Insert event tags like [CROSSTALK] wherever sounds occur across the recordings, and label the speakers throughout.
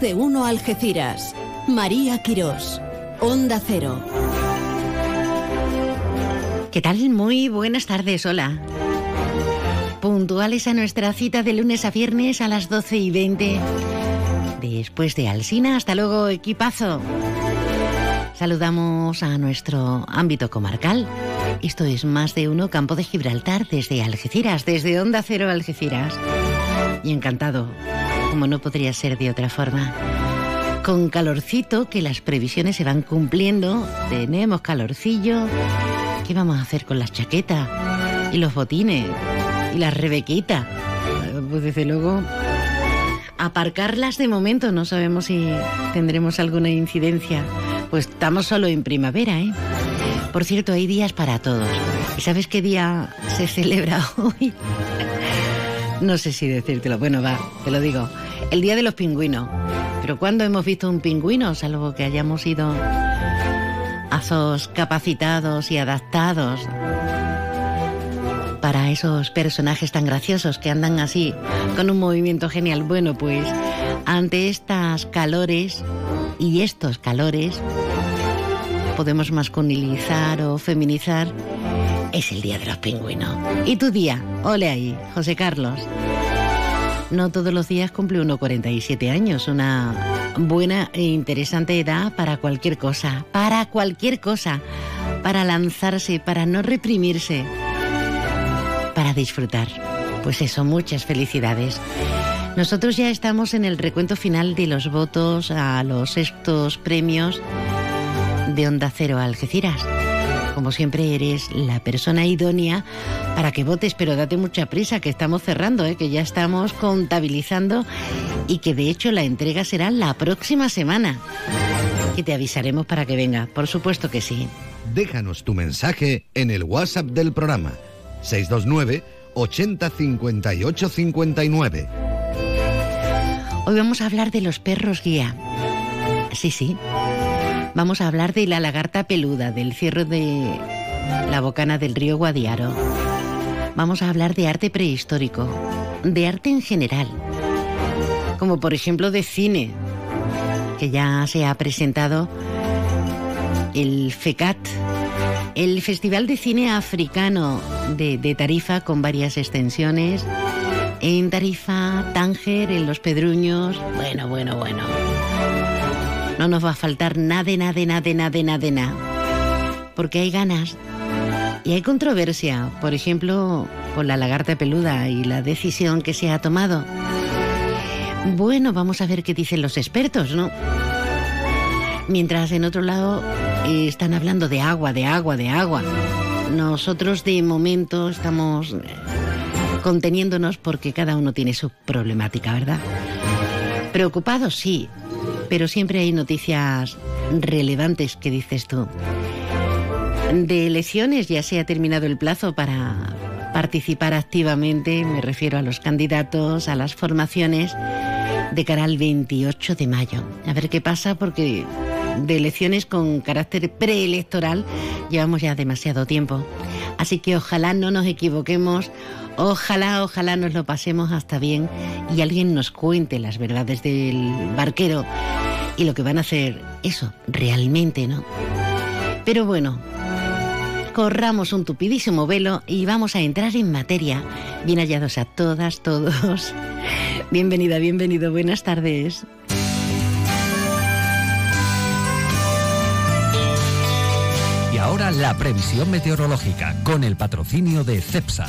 Speaker 1: De uno Algeciras. María Quirós. Onda Cero.
Speaker 2: ¿Qué tal? Muy buenas tardes, hola. Puntuales a nuestra cita de lunes a viernes a las 12 y 20. Después de Alsina, hasta luego, equipazo. Saludamos a nuestro ámbito comarcal. Esto es más de uno Campo de Gibraltar desde Algeciras, desde Onda Cero Algeciras. Y encantado, como no podría ser de otra forma. Con calorcito, que las previsiones se van cumpliendo, tenemos calorcillo. ¿Qué vamos a hacer con las chaquetas? Y los botines. Y las rebequitas. Pues desde luego, aparcarlas de momento, no sabemos si tendremos alguna incidencia. Pues estamos solo en primavera, ¿eh? Por cierto, hay días para todos. ¿Y sabes qué día se celebra [LAUGHS] hoy? no sé si decírtelo. Bueno, va, te lo digo. El día de los pingüinos. Pero ¿cuándo hemos visto un pingüino? Salvo que hayamos ido azos capacitados y adaptados para esos personajes tan graciosos que andan así, con un movimiento genial. Bueno, pues ante estas calores y estos calores, podemos masculinizar o feminizar, es el Día de los Pingüinos. ¿Y tu día? Ole ahí, José Carlos. No todos los días cumple uno 47 años, una buena e interesante edad para cualquier cosa, para cualquier cosa, para lanzarse, para no reprimirse, para disfrutar. Pues eso, muchas felicidades. Nosotros ya estamos en el recuento final de los votos a los sextos premios de Onda Cero Algeciras. Como siempre eres la persona idónea para que votes, pero date mucha prisa que estamos cerrando, ¿eh? que ya estamos contabilizando y que de hecho la entrega será la próxima semana. Que te avisaremos para que venga, por supuesto que sí.
Speaker 3: Déjanos tu mensaje en el WhatsApp del programa 629 80 58 59.
Speaker 2: Hoy vamos a hablar de los perros guía. Sí, sí. Vamos a hablar de la lagarta peluda, del cierre de la bocana del río Guadiaro. Vamos a hablar de arte prehistórico, de arte en general, como por ejemplo de cine, que ya se ha presentado el FECAT, el Festival de Cine Africano de, de Tarifa con varias extensiones en Tarifa, Tánger, en Los Pedruños. Bueno, bueno, bueno. No nos va a faltar nada, nada, nada, nada, nada, nada. Porque hay ganas y hay controversia, por ejemplo, con la lagarta peluda y la decisión que se ha tomado. Bueno, vamos a ver qué dicen los expertos, ¿no? Mientras en otro lado están hablando de agua, de agua, de agua. Nosotros de momento estamos conteniéndonos porque cada uno tiene su problemática, ¿verdad? Preocupados, sí, pero siempre hay noticias relevantes que dices tú. De elecciones ya se ha terminado el plazo para participar activamente, me refiero a los candidatos, a las formaciones, de cara al 28 de mayo. A ver qué pasa porque de elecciones con carácter preelectoral llevamos ya demasiado tiempo. Así que ojalá no nos equivoquemos, ojalá, ojalá nos lo pasemos hasta bien y alguien nos cuente las verdades del barquero y lo que van a hacer eso realmente, ¿no? Pero bueno, corramos un tupidísimo velo y vamos a entrar en materia. Bien hallados a todas, todos. [LAUGHS] Bienvenida, bienvenido, buenas tardes.
Speaker 4: Y ahora la previsión meteorológica con el patrocinio de CEPSA.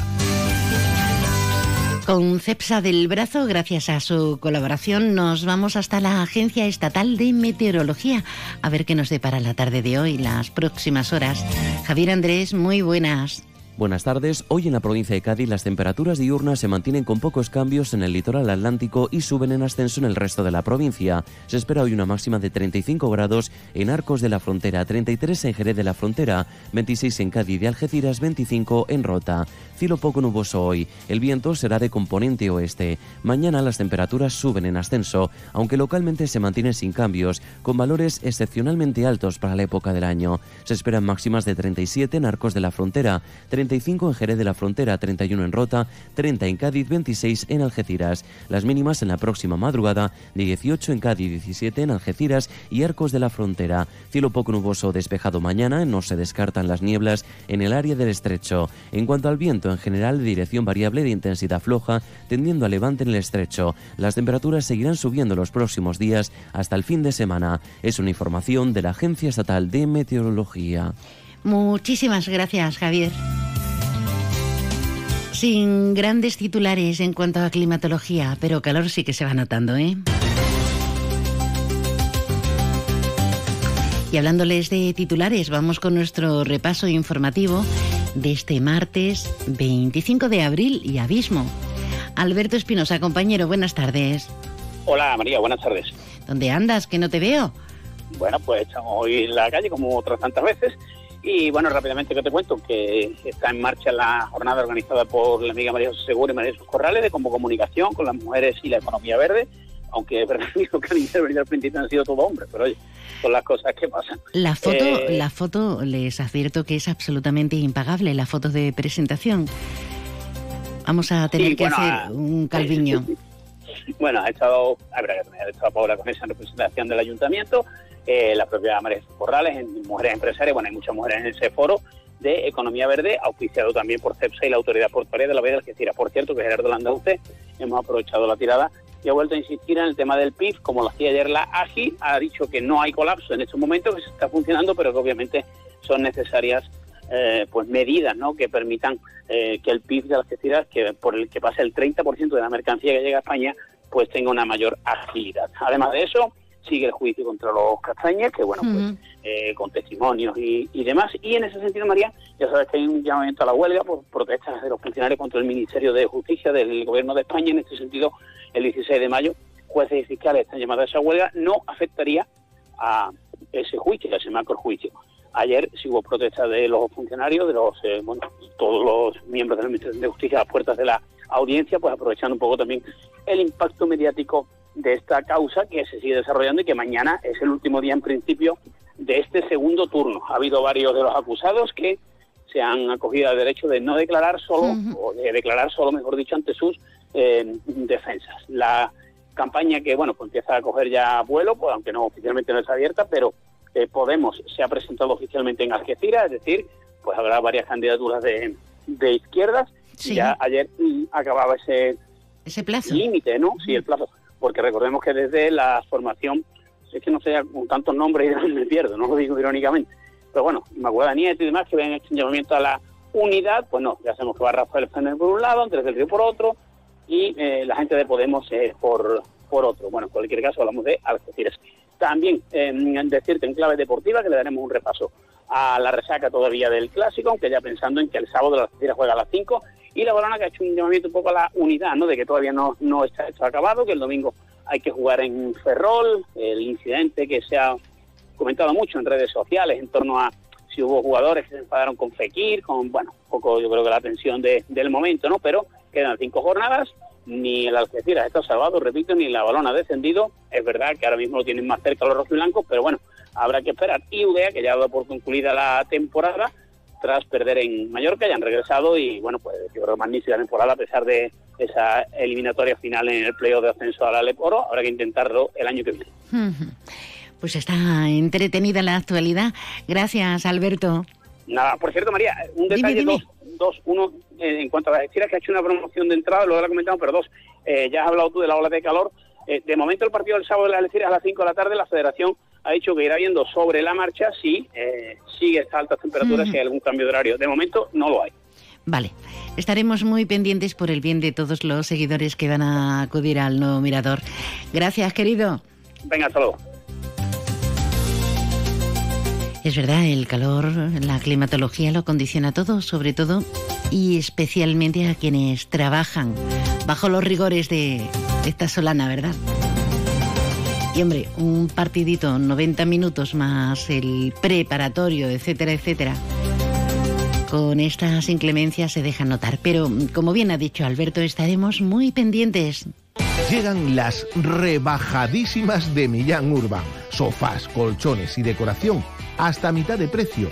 Speaker 2: Con CEPSA del brazo, gracias a su colaboración, nos vamos hasta la Agencia Estatal de Meteorología a ver qué nos depara la tarde de hoy, las próximas horas. Javier Andrés, muy buenas.
Speaker 5: Buenas tardes. Hoy en la provincia de Cádiz las temperaturas diurnas se mantienen con pocos cambios en el litoral atlántico y suben en ascenso en el resto de la provincia. Se espera hoy una máxima de 35 grados en Arcos de la Frontera, 33 en Jerez de la Frontera, 26 en Cádiz de Algeciras, 25 en Rota. Cielo poco nuboso hoy. El viento será de componente oeste. Mañana las temperaturas suben en ascenso, aunque localmente se mantienen sin cambios, con valores excepcionalmente altos para la época del año. Se esperan máximas de 37 en Arcos de la Frontera, 35 en Jerez de la Frontera, 31 en Rota, 30 en Cádiz, 26 en Algeciras. Las mínimas en la próxima madrugada de 18 en Cádiz, 17 en Algeciras y Arcos de la Frontera. Cielo poco nuboso despejado mañana, no se descartan las nieblas en el área del estrecho. En cuanto al viento, en general de dirección variable de intensidad floja, tendiendo a levante en el estrecho. Las temperaturas seguirán subiendo los próximos días hasta el fin de semana. Es una información de la Agencia Estatal de Meteorología.
Speaker 2: Muchísimas gracias, Javier. Sin grandes titulares en cuanto a climatología, pero calor sí que se va notando, ¿eh? Y hablándoles de titulares, vamos con nuestro repaso informativo de este martes 25 de abril y abismo. Alberto Espinosa, compañero, buenas tardes.
Speaker 6: Hola María, buenas tardes.
Speaker 2: ¿Dónde andas? Que no te veo.
Speaker 6: Bueno, pues estamos hoy en la calle como otras tantas veces. Y bueno, rápidamente que te cuento que está en marcha la jornada organizada por la amiga María José Seguro y María Jesús Corrales de como comunicación con las mujeres y la economía verde. Aunque es verdad [LAUGHS] que han intervenido al principio han sido todo hombres, pero oye, son las cosas que pasan.
Speaker 2: La foto, eh, la foto les advierto que es absolutamente impagable, la foto de presentación. Vamos a tener que hacer un calviño. [LAUGHS]
Speaker 6: bueno, ha estado, ha estado Paula con esa representación del ayuntamiento, eh, la propia María Corrales, mujeres empresarias, bueno, hay muchas mujeres en ese foro de Economía Verde, auspiciado también por CEPSA y la Autoridad Portuaria de la Vega de Algeciras. Por cierto, que Gerardo Landauce, hemos aprovechado la tirada y ha vuelto a insistir en el tema del PIB, como lo hacía ayer la AGI, ha dicho que no hay colapso en estos momentos, que se está funcionando, pero que obviamente son necesarias eh, pues medidas ¿no? que permitan eh, que el PIB de Algeciras, que por el que pase el 30% de la mercancía que llega a España, pues tenga una mayor agilidad. Además de eso, sigue el juicio contra los castañas, que bueno, pues eh, con testimonios y, y, demás. Y en ese sentido, María, ya sabes que hay un llamamiento a la huelga por protestas de los funcionarios contra el Ministerio de Justicia del Gobierno de España. En este sentido, el 16 de mayo, jueces y fiscales están llamados a esa huelga. No afectaría a ese juicio, a ese macro juicio. Ayer sí hubo protestas de los funcionarios, de los, eh, bueno, todos los miembros de la Administración de Justicia a las puertas de la audiencia, pues aprovechando un poco también el impacto mediático de esta causa que se sigue desarrollando y que mañana es el último día en principio de este segundo turno. Ha habido varios de los acusados que se han acogido al derecho de no declarar solo, o de declarar solo, mejor dicho, ante sus eh, defensas. La campaña que, bueno, pues empieza a coger ya vuelo, pues aunque no oficialmente no está abierta, pero eh, Podemos se ha presentado oficialmente en Algeciras, es decir, pues habrá varias candidaturas de, de izquierdas. Ya ayer mm, acababa ese,
Speaker 2: ese plazo.
Speaker 6: límite, ¿no? Sí, el plazo porque recordemos que desde la formación, es que no sé con tantos nombres y [LAUGHS] me pierdo, no lo digo irónicamente, pero bueno, Inmaculada Nieto y demás que ven este llamamiento a la unidad, pues no, ya sabemos que va Rafael Fernández por un lado, Andrés del Río por otro, y eh, la gente de Podemos por, por otro. Bueno, en cualquier caso hablamos de Algeciras. También eh, decirte en clave deportiva que le daremos un repaso a la resaca todavía del clásico, aunque ya pensando en que el sábado la Algeciras juega a las 5 y la Balona que ha hecho un llamamiento un poco a la unidad, ¿no? De que todavía no, no está esto acabado, que el domingo hay que jugar en Ferrol, el incidente que se ha comentado mucho en redes sociales en torno a si hubo jugadores que se enfadaron con Fekir, con, bueno, un poco yo creo que la tensión de, del momento, ¿no? Pero quedan cinco jornadas, ni el Algeciras está salvado, repito, ni la balona ha descendido. Es verdad que ahora mismo lo tienen más cerca los rojiblancos, pero bueno, habrá que esperar. Y Udea, que ya ha dado por concluida la temporada, tras perder en Mallorca, ya han regresado y bueno, pues yo creo magnífica temporada a pesar de esa eliminatoria final en el playoff de ascenso a la Leporo, habrá que intentarlo el año que viene.
Speaker 2: Pues está entretenida la actualidad. Gracias, Alberto.
Speaker 6: Nada, por cierto, María, un detalle, dos, dos, uno, eh, en cuanto a las que ha hecho una promoción de entrada, lo he comentado, pero dos, eh, ya has hablado tú de la ola de calor. Eh, de momento el partido del sábado de las Algeciras a las 5 de la tarde, la federación ha dicho que irá viendo sobre la marcha si sigue estas altas temperaturas, si hay algún cambio de horario. De momento no lo hay.
Speaker 2: Vale, estaremos muy pendientes por el bien de todos los seguidores que van a acudir al nuevo mirador. Gracias, querido.
Speaker 6: Venga, hasta luego.
Speaker 2: Es verdad, el calor, la climatología lo condiciona todo, sobre todo y especialmente a quienes trabajan bajo los rigores de, esta solana, ¿verdad? Y hombre, un partidito, 90 minutos más el preparatorio, etcétera, etcétera. Con estas inclemencias se deja notar, pero como bien ha dicho Alberto, estaremos muy pendientes.
Speaker 7: Llegan las rebajadísimas de Millán Urban. Sofás, colchones y decoración hasta mitad de precio.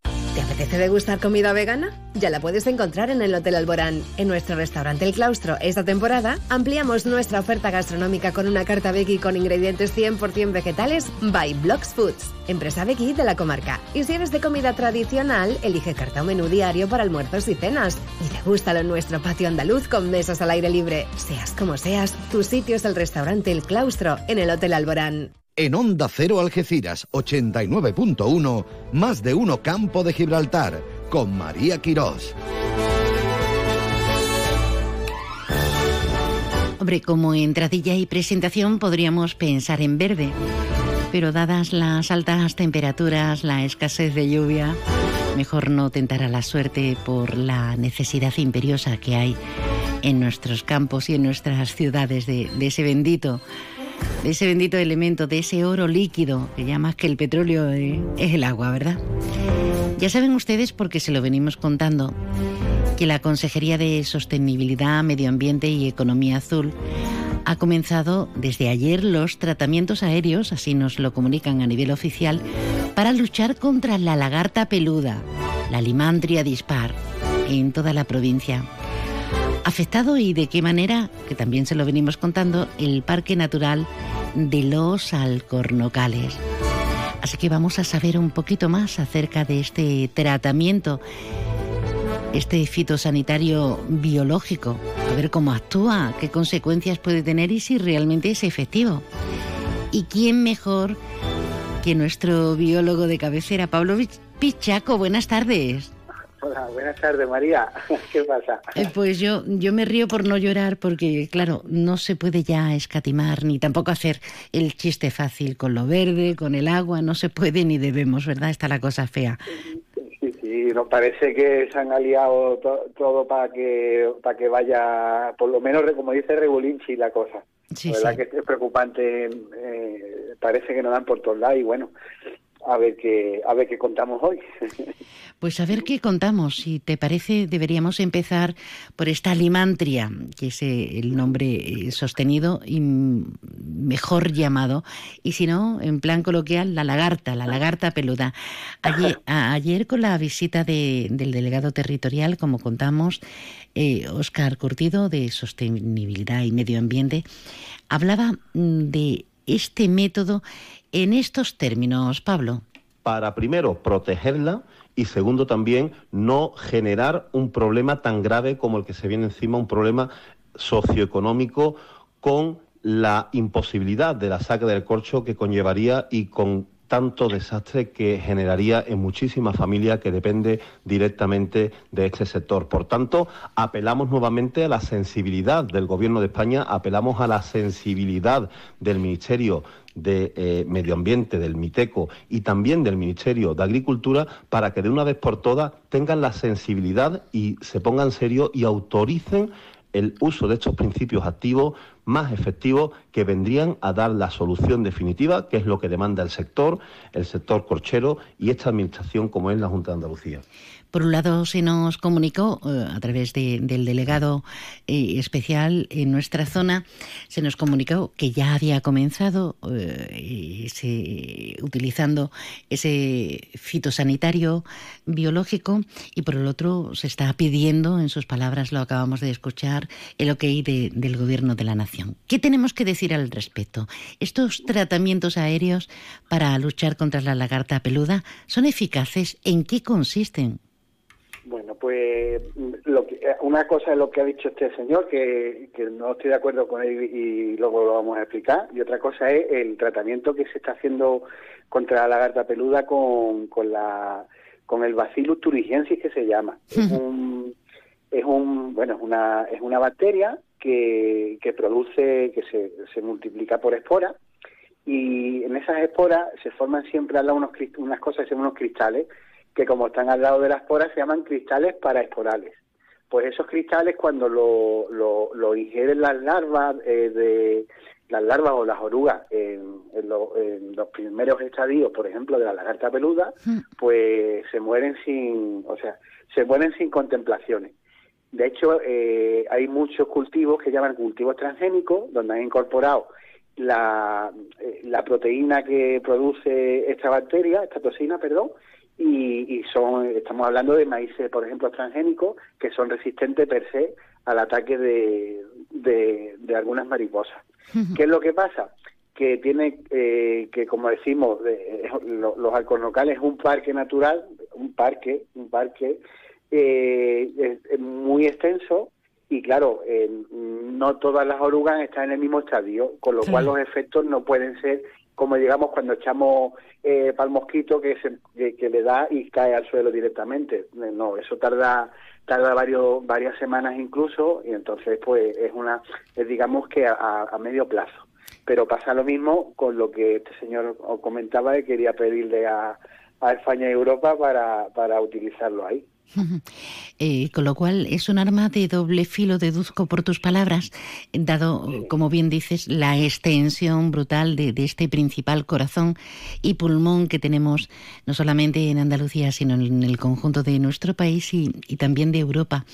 Speaker 8: ¿Te apetece degustar comida vegana? Ya la puedes encontrar en el Hotel Alborán. En nuestro restaurante El Claustro, esta temporada, ampliamos nuestra oferta gastronómica con una carta veggie con ingredientes 100% vegetales by Blocks Foods, empresa veggie de la comarca. Y si eres de comida tradicional, elige carta o menú diario para almuerzos y cenas. Y degústalo en nuestro patio andaluz con mesas al aire libre. Seas como seas, tu sitio es el restaurante El Claustro en el Hotel Alborán.
Speaker 3: En Onda Cero Algeciras 89.1, más de uno Campo de Gibraltar, con María Quirós.
Speaker 2: Hombre, como entradilla y presentación podríamos pensar en verde, pero dadas las altas temperaturas, la escasez de lluvia, mejor no tentar a la suerte por la necesidad imperiosa que hay en nuestros campos y en nuestras ciudades de, de ese bendito de ese bendito elemento, de ese oro líquido, que ya más que el petróleo eh, es el agua, ¿verdad? Ya saben ustedes, porque se lo venimos contando, que la Consejería de Sostenibilidad, Medio Ambiente y Economía Azul ha comenzado desde ayer los tratamientos aéreos, así nos lo comunican a nivel oficial, para luchar contra la lagarta peluda, la limantria dispar, en toda la provincia afectado y de qué manera, que también se lo venimos contando, el Parque Natural de los Alcornocales. Así que vamos a saber un poquito más acerca de este tratamiento, este fitosanitario biológico, a ver cómo actúa, qué consecuencias puede tener y si realmente es efectivo. ¿Y quién mejor que nuestro biólogo de cabecera, Pablo Pichaco? Buenas tardes.
Speaker 9: Hola, buenas tardes, María. [LAUGHS] ¿Qué pasa?
Speaker 2: Eh, pues yo, yo me río por no llorar porque, claro, no se puede ya escatimar ni tampoco hacer el chiste fácil con lo verde, con el agua, no se puede ni debemos, ¿verdad? Está la cosa fea.
Speaker 9: Sí, sí, nos parece que se han aliado todo para que para que vaya, por lo menos, como dice Regulinchi, la cosa. Sí, la verdad que es preocupante, eh, parece que nos dan por todos lados y bueno, a ver qué a ver qué contamos hoy. [LAUGHS]
Speaker 2: Pues a ver qué contamos. Si te parece, deberíamos empezar por esta limantria, que es eh, el nombre eh, sostenido y mejor llamado, y si no, en plan coloquial, la lagarta, la lagarta peluda. Ayer, con la visita del delegado territorial, como contamos, Oscar eh, Curtido, de Sostenibilidad y Medio Ambiente, hablaba mm, de este método en estos términos, Pablo?
Speaker 10: Para primero protegerla y segundo también no generar un problema tan grave como el que se viene encima, un problema socioeconómico con la imposibilidad de la saca del corcho que conllevaría y con tanto desastre que generaría en muchísimas familias que depende directamente de este sector. Por tanto, apelamos nuevamente a la sensibilidad del Gobierno de España, apelamos a la sensibilidad del Ministerio de eh, Medio Ambiente, del MITECO y también del Ministerio de Agricultura para que de una vez por todas tengan la sensibilidad y se pongan serio y autoricen el uso de estos principios activos más efectivos que vendrían a dar la solución definitiva, que es lo que demanda el sector, el sector corchero y esta administración como es la Junta de Andalucía.
Speaker 2: Por un lado, se nos comunicó eh, a través del delegado eh, especial en nuestra zona, se nos comunicó que ya había comenzado eh, utilizando ese fitosanitario biológico y por el otro se está pidiendo, en sus palabras lo acabamos de escuchar, el ok del Gobierno de la Nación. ¿Qué tenemos que decir al respecto? ¿Estos tratamientos aéreos para luchar contra la lagarta peluda son eficaces? ¿En qué consisten?
Speaker 9: Bueno, pues lo que, una cosa es lo que ha dicho este señor, que, no estoy de acuerdo con él y luego lo vamos a explicar, y otra cosa es el tratamiento que se está haciendo contra la lagarta peluda con, con, la, con el Bacillus thuringiensis que se llama. Es un es un bueno es una es una bacteria que, que produce que se, se multiplica por esporas y en esas esporas se forman siempre unos, unas cosas, unos cristales, que como están al lado de las esporas se llaman cristales paraesporales. Pues esos cristales cuando lo, lo, lo ingieren las larvas eh, de las larvas o las orugas en, los primeros estadios, por ejemplo, de la lagarta peluda, hmm. pues se mueren sin, o sea, se mueren sin contemplaciones. De hecho, eh, hay muchos cultivos que llaman cultivos transgénicos, donde han incorporado la, eh, la proteína que produce esta bacteria, esta toxina, perdón, y, son, estamos hablando de maíces, por ejemplo, transgénicos, que son resistentes per se al ataque de, de, algunas mariposas. ¿Qué es lo que pasa? Que tiene, eh, que como decimos, los alcornocales es un parque natural, un parque, un parque eh, muy extenso, y claro, eh, no todas las orugas están en el mismo estadio, con lo cual los efectos no pueden ser como digamos cuando echamos eh, para el mosquito que, se, que, le da y cae al suelo directamente. Eh, no, eso tarda tarda varios varias semanas incluso y entonces pues es una es digamos que a, medio plazo. Pero pasa lo mismo con lo que este señor comentaba y quería pedirle a, a España y Europa para, para utilizarlo ahí. [LAUGHS]
Speaker 2: Eh, con lo cual es un arma de doble filo, deduzco por tus palabras, dado, como bien dices, la extensión brutal de, este principal corazón y pulmón que tenemos no solamente en Andalucía, sino en el conjunto de nuestro país y, también de Europa.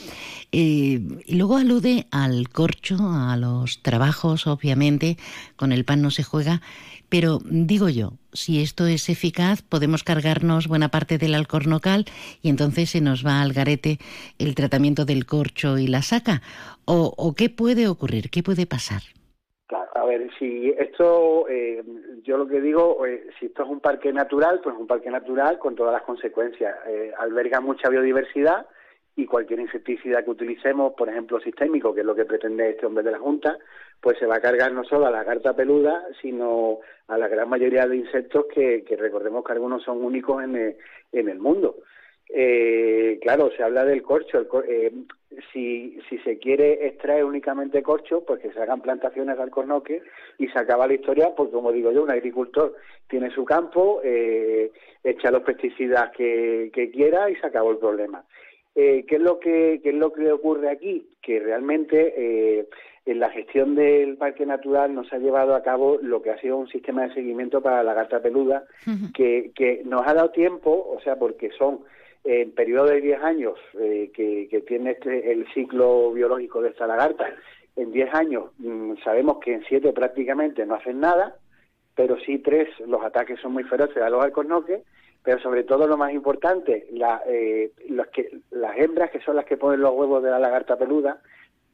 Speaker 2: Eh, y luego alude al corcho, a los trabajos, obviamente, con el pan no se juega, pero digo yo, si esto es eficaz, podemos cargarnos buena parte del alcornocal y entonces se nos va al garete el tratamiento del corcho y la saca. ¿O, qué puede ocurrir? ¿Qué puede pasar?
Speaker 9: A ver, si esto, eh, yo lo que digo, eh, si esto es un parque natural, pues un parque natural con todas las consecuencias. Eh, alberga mucha biodiversidad y cualquier insecticida que utilicemos, por ejemplo sistémico, que es lo que pretende este hombre de la Junta, pues se va a cargar no solo a la carta peluda, sino a la gran mayoría de insectos que, recordemos que algunos son únicos en el, en el mundo. Eh, claro, se habla del corcho. Eh, si, si se quiere extraer únicamente corcho, pues que se hagan plantaciones de alcornoque y se acaba la historia, porque como digo yo, un agricultor tiene su campo, eh, echa los pesticidas que, quiera y se acabó el problema. Eh, ¿qué, es lo que, ¿Qué es lo que ocurre aquí? Que realmente eh, en la gestión del parque natural no se ha llevado a cabo lo que ha sido un sistema de seguimiento para la lagarta peluda, que, que nos ha dado tiempo, o sea, porque son en periodo de 10 años eh, que, que, tiene este, el ciclo biológico de esta lagarta, en 10 años mm, sabemos que en 7 prácticamente no hacen nada, pero sí 3 los ataques son muy feroces a los alcornoques, pero sobre todo lo más importante, la, eh, que, las hembras, que son las que ponen los huevos de la lagarta peluda,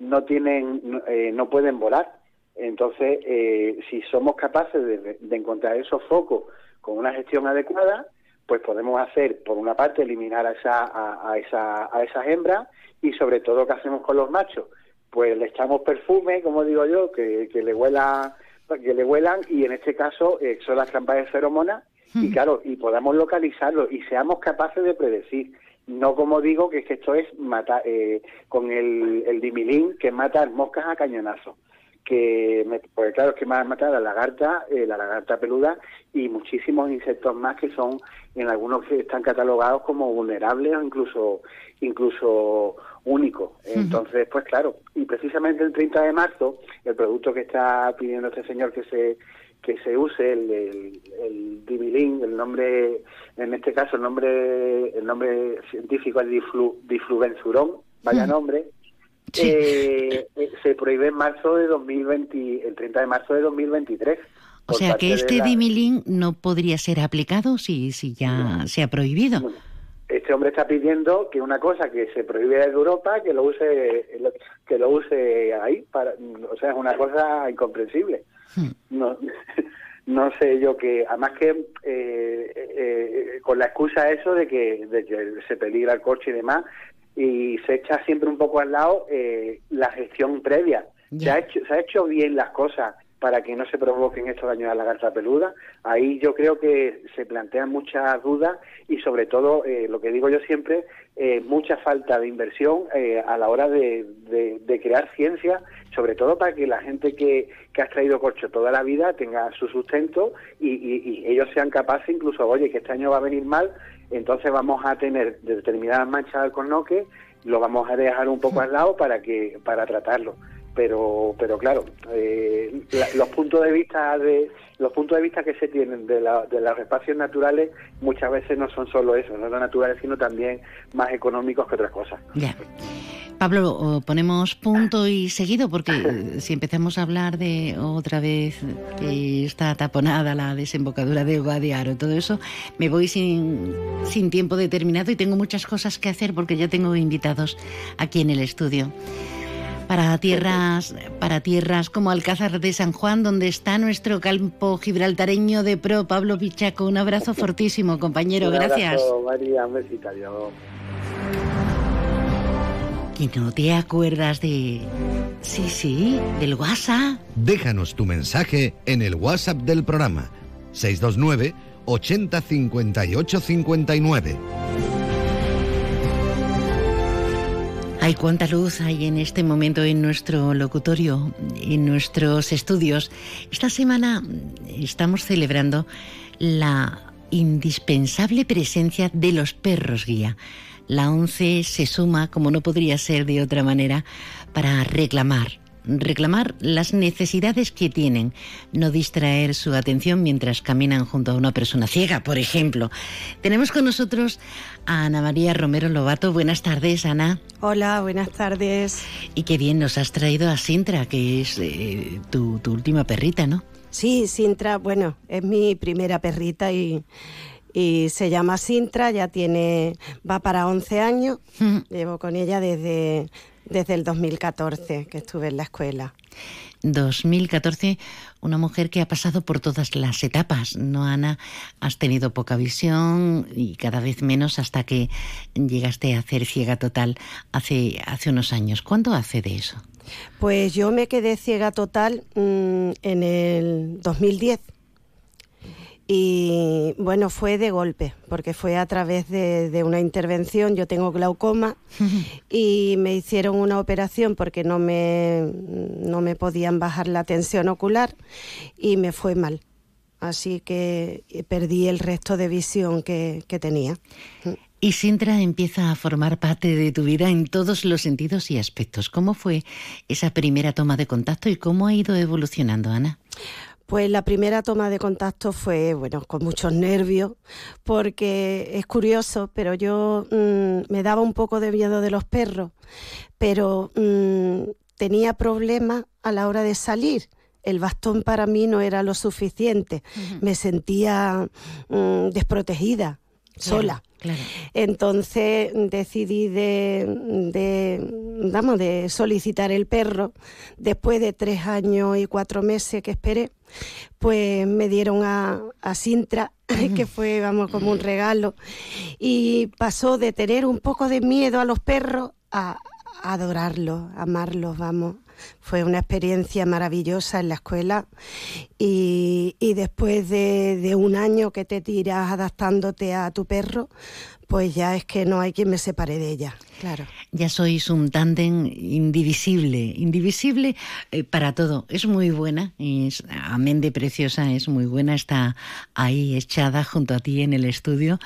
Speaker 9: no tienen, no, eh, pueden volar. Entonces, eh, si somos capaces de, encontrar esos focos con una gestión adecuada, pues podemos hacer, por una parte, eliminar a, esa, a, esa, a esas hembras y sobre todo, ¿qué hacemos con los machos? Pues le echamos perfume, como digo yo, que, que le huela que le huelan y en este caso son las trampas de feromonas y claro, y podamos localizarlo y seamos capaces de predecir. No como digo que, es que esto es matar eh, con el, el dimilín que mata moscas a cañonazo. Que, pues claro, es que más mata la lagarta, eh, la lagarta peluda y muchísimos insectos más que son, en algunos que están catalogados como vulnerables o incluso, incluso únicos. Entonces, pues claro, y precisamente el 30 de marzo, el producto que está pidiendo este señor que se que se use el, el, el el nombre, en este caso el nombre, el nombre científico es diflu, diflubenzurón, vaya nombre, eh, eh, se prohíbe en marzo de 2020, el 30 de marzo de 2023.
Speaker 2: O sea que este la... no podría ser aplicado si, si ya se ha prohibido.
Speaker 9: Este hombre está pidiendo que una cosa que se prohíbe en Europa, que lo use, que lo use ahí, para, o sea, es una cosa incomprensible. Hmm. No, [LAUGHS] no sé yo que, además que eh, eh, con la excusa eso de que, de que se peligra el coche y demás, y se echa siempre un poco al lado eh, la gestión previa. Se ha, hecho, se ha hecho bien las cosas, para que no se provoquen estos daños a la garza peluda. Ahí yo creo que se plantean muchas dudas y sobre todo, eh, lo que digo yo siempre, eh, mucha falta de inversión eh, a la hora de, crear ciencia, sobre todo para que la gente que, que ha traído corcho toda la vida tenga su sustento y, ellos sean capaces incluso, oye, que este año va a venir mal, entonces vamos a tener determinadas manchas al cornoque, lo vamos a dejar un poco al lado para que para tratarlo pero pero claro eh, los puntos de vista de los puntos de vista que se tienen de, la, de los espacios naturales muchas veces no son solo eso no son naturales sino también más económicos que otras cosas.
Speaker 2: Ya. Pablo ponemos punto y seguido porque [LAUGHS] si empezamos a hablar de otra vez que está taponada la desembocadura de Guadiaro todo eso me voy sin sin tiempo determinado y tengo muchas cosas que hacer porque ya tengo invitados aquí en el estudio para tierras, para tierras como Alcázar de San Juan, donde está nuestro campo gibraltareño de pro, Pablo Pichaco. Un abrazo [LAUGHS] fortísimo, compañero.
Speaker 9: Un
Speaker 2: Gracias.
Speaker 9: Abrazo, María, un
Speaker 2: Que no te acuerdas de... Sí, sí, del WhatsApp.
Speaker 3: Déjanos tu mensaje en el WhatsApp del programa 629 80 58 59.
Speaker 2: Hay cuánta luz hay en este momento en nuestro locutorio, en nuestros estudios. Esta semana estamos celebrando la indispensable presencia de los perros guía. La ONCE se suma, como no podría ser de otra manera, para reclamar reclamar las necesidades que tienen, no distraer su atención mientras caminan junto a una persona ciega, por ejemplo. Tenemos con nosotros a Ana María Romero Lobato. Buenas tardes, Ana.
Speaker 11: Hola, buenas tardes.
Speaker 2: Y qué bien, nos has traído a Sintra, que es eh, tu, última perrita, ¿no?
Speaker 11: Sí, Sintra, bueno, es mi primera perrita y, y se llama Sintra, ya tiene, va para 11 años, llevo con ella desde, desde el 2014 que estuve en la escuela.
Speaker 2: 2014, una mujer que ha pasado por todas las etapas, ¿no, Ana? Has tenido poca visión y cada vez menos hasta que llegaste a hacer ciega total hace, hace unos años. ¿Cuándo hace de eso?
Speaker 11: Pues yo me quedé ciega total mm, en el 2010 y bueno, fue de golpe, porque fue a través de, una intervención. Yo tengo glaucoma [LAUGHS] y me hicieron una operación porque no me, no me podían bajar la tensión ocular y me fue mal. Así que perdí el resto de visión que, que tenía.
Speaker 2: Y Sintra empieza a formar parte de tu vida en todos los sentidos y aspectos. ¿Cómo fue esa primera toma de contacto y cómo ha ido evolucionando, Ana?
Speaker 11: Pues la primera toma de contacto fue, bueno, con muchos nervios, porque es curioso, pero yo mm, me daba un poco de miedo de los perros, pero mm, tenía problemas a la hora de salir. El bastón para mí no era lo suficiente. Me sentía mm, desprotegida, sola. Entonces decidí de, de, de solicitar el perro. Después de tres años y cuatro meses que esperé, pues me dieron a, a Sintra, [LAUGHS] que fue, vamos, como un regalo. Y pasó de tener un poco de miedo a los perros a, a adorarlos, amarlos, vamos fue una experiencia maravillosa en la escuela y, después de, un año que te tiras adaptándote a tu perro, pues ya es que no hay quien me separe de ella, claro.
Speaker 2: Ya sois un tándem indivisible, indivisible eh, para todo. Es muy buena, es, amén de preciosa, es muy buena, está ahí echada junto a ti en el estudio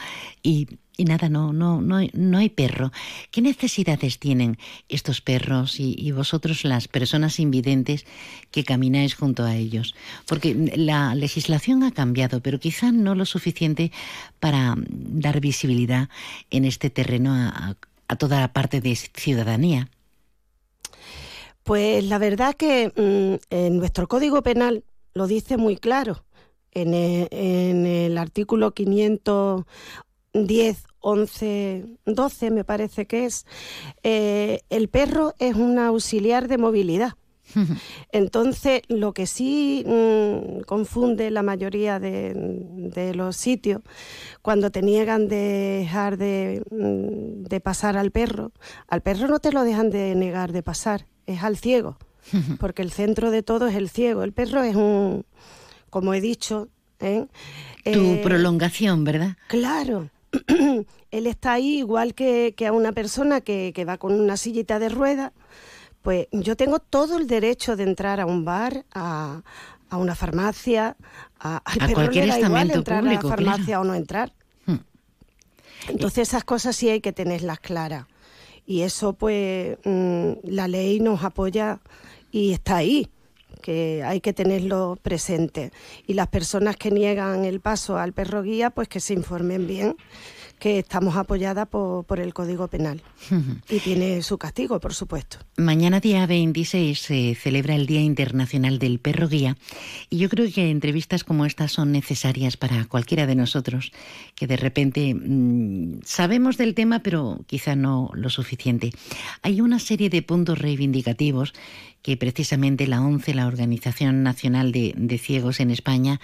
Speaker 2: y y nada, no, no, no, no hay perro. ¿Qué necesidades tienen estos perros y, vosotros, las personas invidentes que camináis junto a ellos? Porque la legislación ha cambiado, pero quizá no lo suficiente para dar visibilidad en este terreno a, toda la parte de ciudadanía.
Speaker 11: Pues la verdad que mm, en nuestro Código Penal lo dice muy claro. En el, en el artículo 500 10, 11, 12 me parece que es, eh, el perro es un auxiliar de movilidad. [LAUGHS] Entonces, lo que sí mm, confunde la mayoría de, los sitios, cuando te niegan de dejar de, mm, de, pasar al perro, al perro no te lo dejan de negar de pasar, es al ciego. [LAUGHS] porque el centro de todo es el ciego. El perro es un, como he dicho, ¿eh?
Speaker 2: tu eh, prolongación, ¿verdad?
Speaker 11: Claro. [COUGHS] Él está ahí igual que, a una persona que, va con una sillita de ruedas. Pues yo tengo todo el derecho de entrar a un bar, a, una farmacia, a,
Speaker 2: a cualquier estamento
Speaker 11: entrar
Speaker 2: público,
Speaker 11: a la farmacia o no entrar. Hmm. Entonces esas cosas sí hay que tenerlas claras. Y eso pues mm, la ley nos apoya y está ahí que hay que tenerlo presente. Y las personas que niegan el paso al perro guía, pues que se informen bien que estamos apoyadas por, el Código Penal [LAUGHS] y tiene su castigo, por supuesto.
Speaker 2: Mañana día 26 se celebra el Día Internacional del Perro Guía y yo creo que entrevistas como estas son necesarias para cualquiera de nosotros que de repente mm, sabemos del tema pero quizá no lo suficiente. Hay una serie de puntos reivindicativos que precisamente la ONCE, la Organización Nacional de Ciegos en España,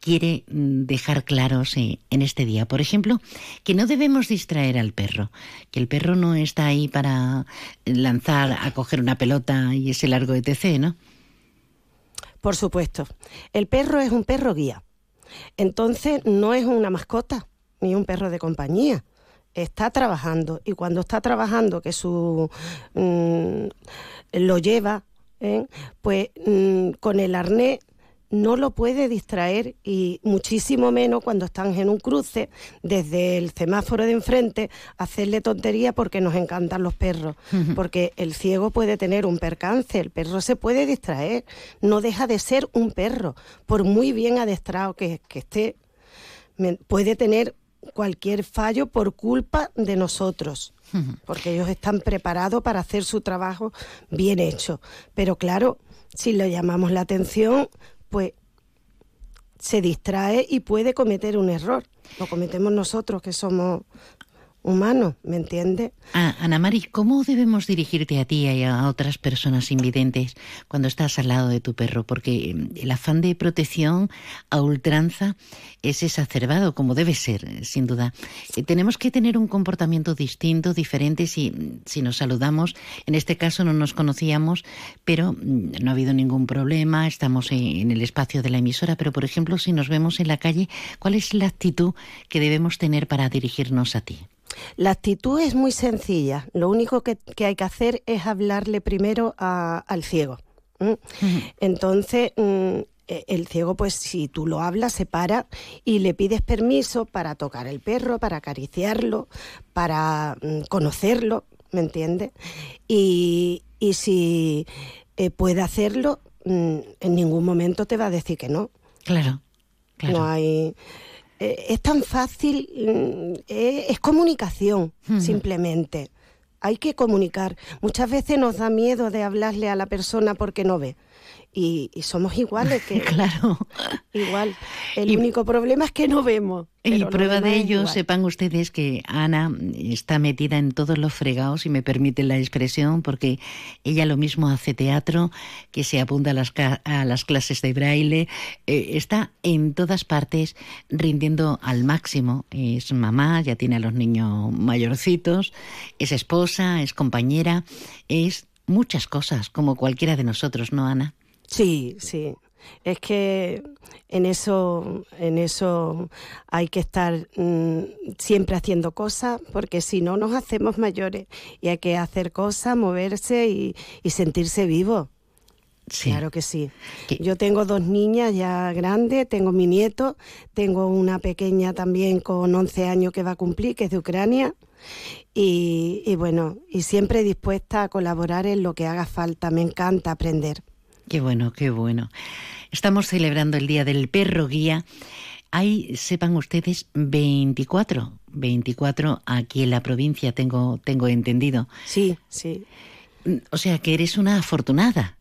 Speaker 2: quiere mm, dejar claros eh, en este día. Por ejemplo, que no debemos distraer al perro, que el perro no está ahí para lanzar a coger una pelota y ese largo etc., ¿no?
Speaker 11: Por supuesto. El perro es un perro guía. Entonces no es una mascota ni un perro de compañía. Está trabajando y cuando está trabajando, que su mm, lo lleva, ¿eh? pues mm, con el arnés no lo puede distraer y muchísimo menos cuando están en un cruce, desde el semáforo de enfrente, hacerle tontería porque nos encantan los perros. Porque el ciego puede tener un percance, el perro se puede distraer, no deja de ser un perro, por muy bien adestrado que, esté, puede tener cualquier fallo por culpa de nosotros. Porque ellos están preparados para hacer su trabajo bien hecho. Pero claro, si le llamamos la atención, pues se distrae y puede cometer un error. Lo cometemos nosotros que somos humano, ¿me entiende?
Speaker 2: Ah, Ana Mari, ¿cómo debemos dirigirte a ti y a otras personas invidentes cuando estás al lado de tu perro? Porque mm, el afán de protección a ultranza es exacerbado, como debe ser, sin duda. Eh, tenemos que tener un comportamiento distinto, diferente, si, si nos saludamos. En este caso no nos conocíamos, pero mm, no ha habido ningún problema, estamos en el espacio de la emisora, pero por ejemplo, si nos vemos en la calle, ¿cuál es la actitud que debemos tener para dirigirnos a ti?
Speaker 11: La actitud es muy sencilla. Lo único que, hay que hacer es hablarle primero al ciego. Entonces, mm, e, el ciego, pues si tú lo hablas, se para y le pides permiso para tocar el perro, para acariciarlo, para mm, conocerlo, ¿me entiendes? Y, si eh, puede hacerlo, mm, en ningún momento te va a decir que no.
Speaker 2: Claro, claro.
Speaker 11: No hay eh, es tan fácil, mm, eh, es comunicación, simplemente. Hay que comunicar. Muchas veces nos da miedo de hablarle a la persona porque no ve y, somos iguales que [LAUGHS]
Speaker 2: claro.
Speaker 11: igual. El único problema es que no vemos
Speaker 2: y prueba de ello sepan ustedes que Ana está metida en todos los fregados y me permiten la expresión porque ella lo mismo hace teatro que se apunta a las, a las clases de braille eh, está en todas partes rindiendo al máximo. Es mamá ya tiene a los niños mayorcitos es esposa es compañera es muchas cosas como cualquiera de nosotros no Ana
Speaker 11: Sí, sí. Es que en eso, en eso hay que estar mm, siempre haciendo cosas, porque si no nos hacemos mayores y hay que hacer cosas, moverse y, sentirse vivo. Claro que sí. Yo tengo dos niñas ya grandes, tengo mi nieto, tengo una pequeña también con 11 años que va a cumplir, que es de Ucrania. Y, y bueno, y siempre dispuesta a colaborar en lo que haga falta. Me encanta aprender.
Speaker 2: Qué bueno, qué bueno. Estamos celebrando el Día del Perro Guía. Hay, sepan ustedes, 24, 24 aquí en la provincia, tengo, tengo entendido.
Speaker 11: Sí, sí.
Speaker 2: O sea que eres una afortunada.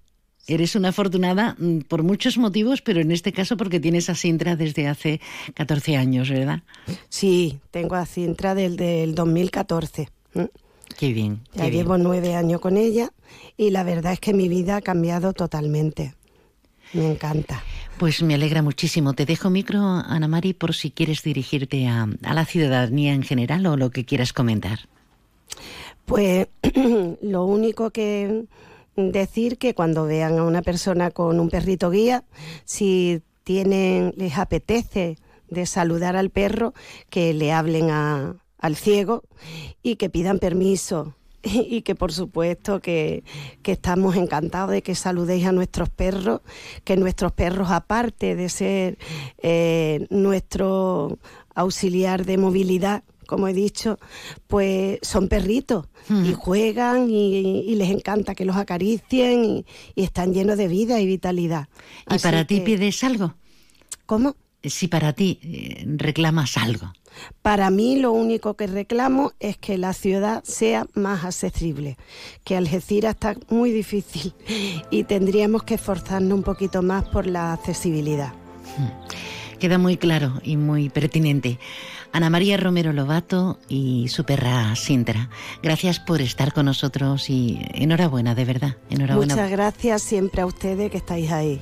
Speaker 2: Eres una afortunada mm, por muchos motivos, pero en este caso porque tienes a Sintra desde hace 14 años, ¿verdad?
Speaker 11: Sí, tengo a Sintra desde el 2014.
Speaker 2: Qué bien.
Speaker 11: ya llevo nueve años con ella y la verdad es que mi vida ha cambiado totalmente. Me encanta.
Speaker 2: Pues me alegra muchísimo. Te dejo micro, Ana Mari, por si quieres dirigirte a, a la ciudadanía en general o lo que quieras comentar.
Speaker 11: Pues [CLEARS THROAT] lo único que decir que cuando vean a una persona con un perrito guía, si tienen, les apetece de saludar al perro, que le hablen al ciego y que pidan permiso [LAUGHS] y que por supuesto que, estamos encantados de que saludéis a nuestros perros, que nuestros perros, aparte de ser eh, nuestro auxiliar de movilidad, como he dicho, pues son perritos y juegan y, les encanta que los acaricien y, están llenos de vida y vitalidad.
Speaker 2: ¿Y para ti pides algo?
Speaker 11: ¿Cómo?
Speaker 2: Si para ti eh, reclamas algo.
Speaker 11: Para mí lo único que reclamo es que la ciudad sea más accesible, que Algeciras está muy difícil [LAUGHS] y tendríamos que esforzarnos un poquito más por la accesibilidad.
Speaker 2: Queda muy claro y muy pertinente. Ana María Romero Lobato y su perra Sintra. Gracias por estar con nosotros y enhorabuena, de verdad. Enhorabuena.
Speaker 11: Muchas gracias siempre a ustedes que estáis ahí.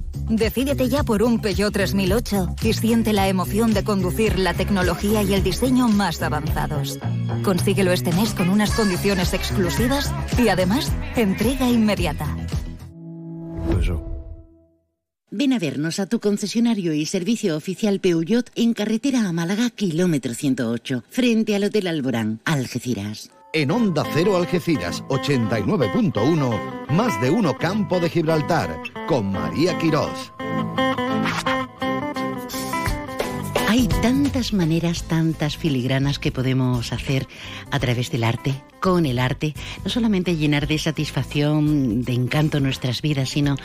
Speaker 12: Decídete ya por un Peugeot 3008 y siente la emoción de conducir la tecnología y el diseño más avanzados. Consíguelo este mes con unas condiciones exclusivas y además entrega inmediata.
Speaker 2: Ven a vernos a tu concesionario y servicio oficial Peugeot en carretera a Málaga, kilómetro 108, frente al Hotel Alborán, Algeciras.
Speaker 3: En Onda Cero Algeciras 89.1, más de uno Campo de Gibraltar, con María Quirós.
Speaker 2: Hay tantas maneras, tantas filigranas que podemos hacer a través del arte, con el arte, no solamente llenar de satisfacción, de encanto nuestras vidas, sino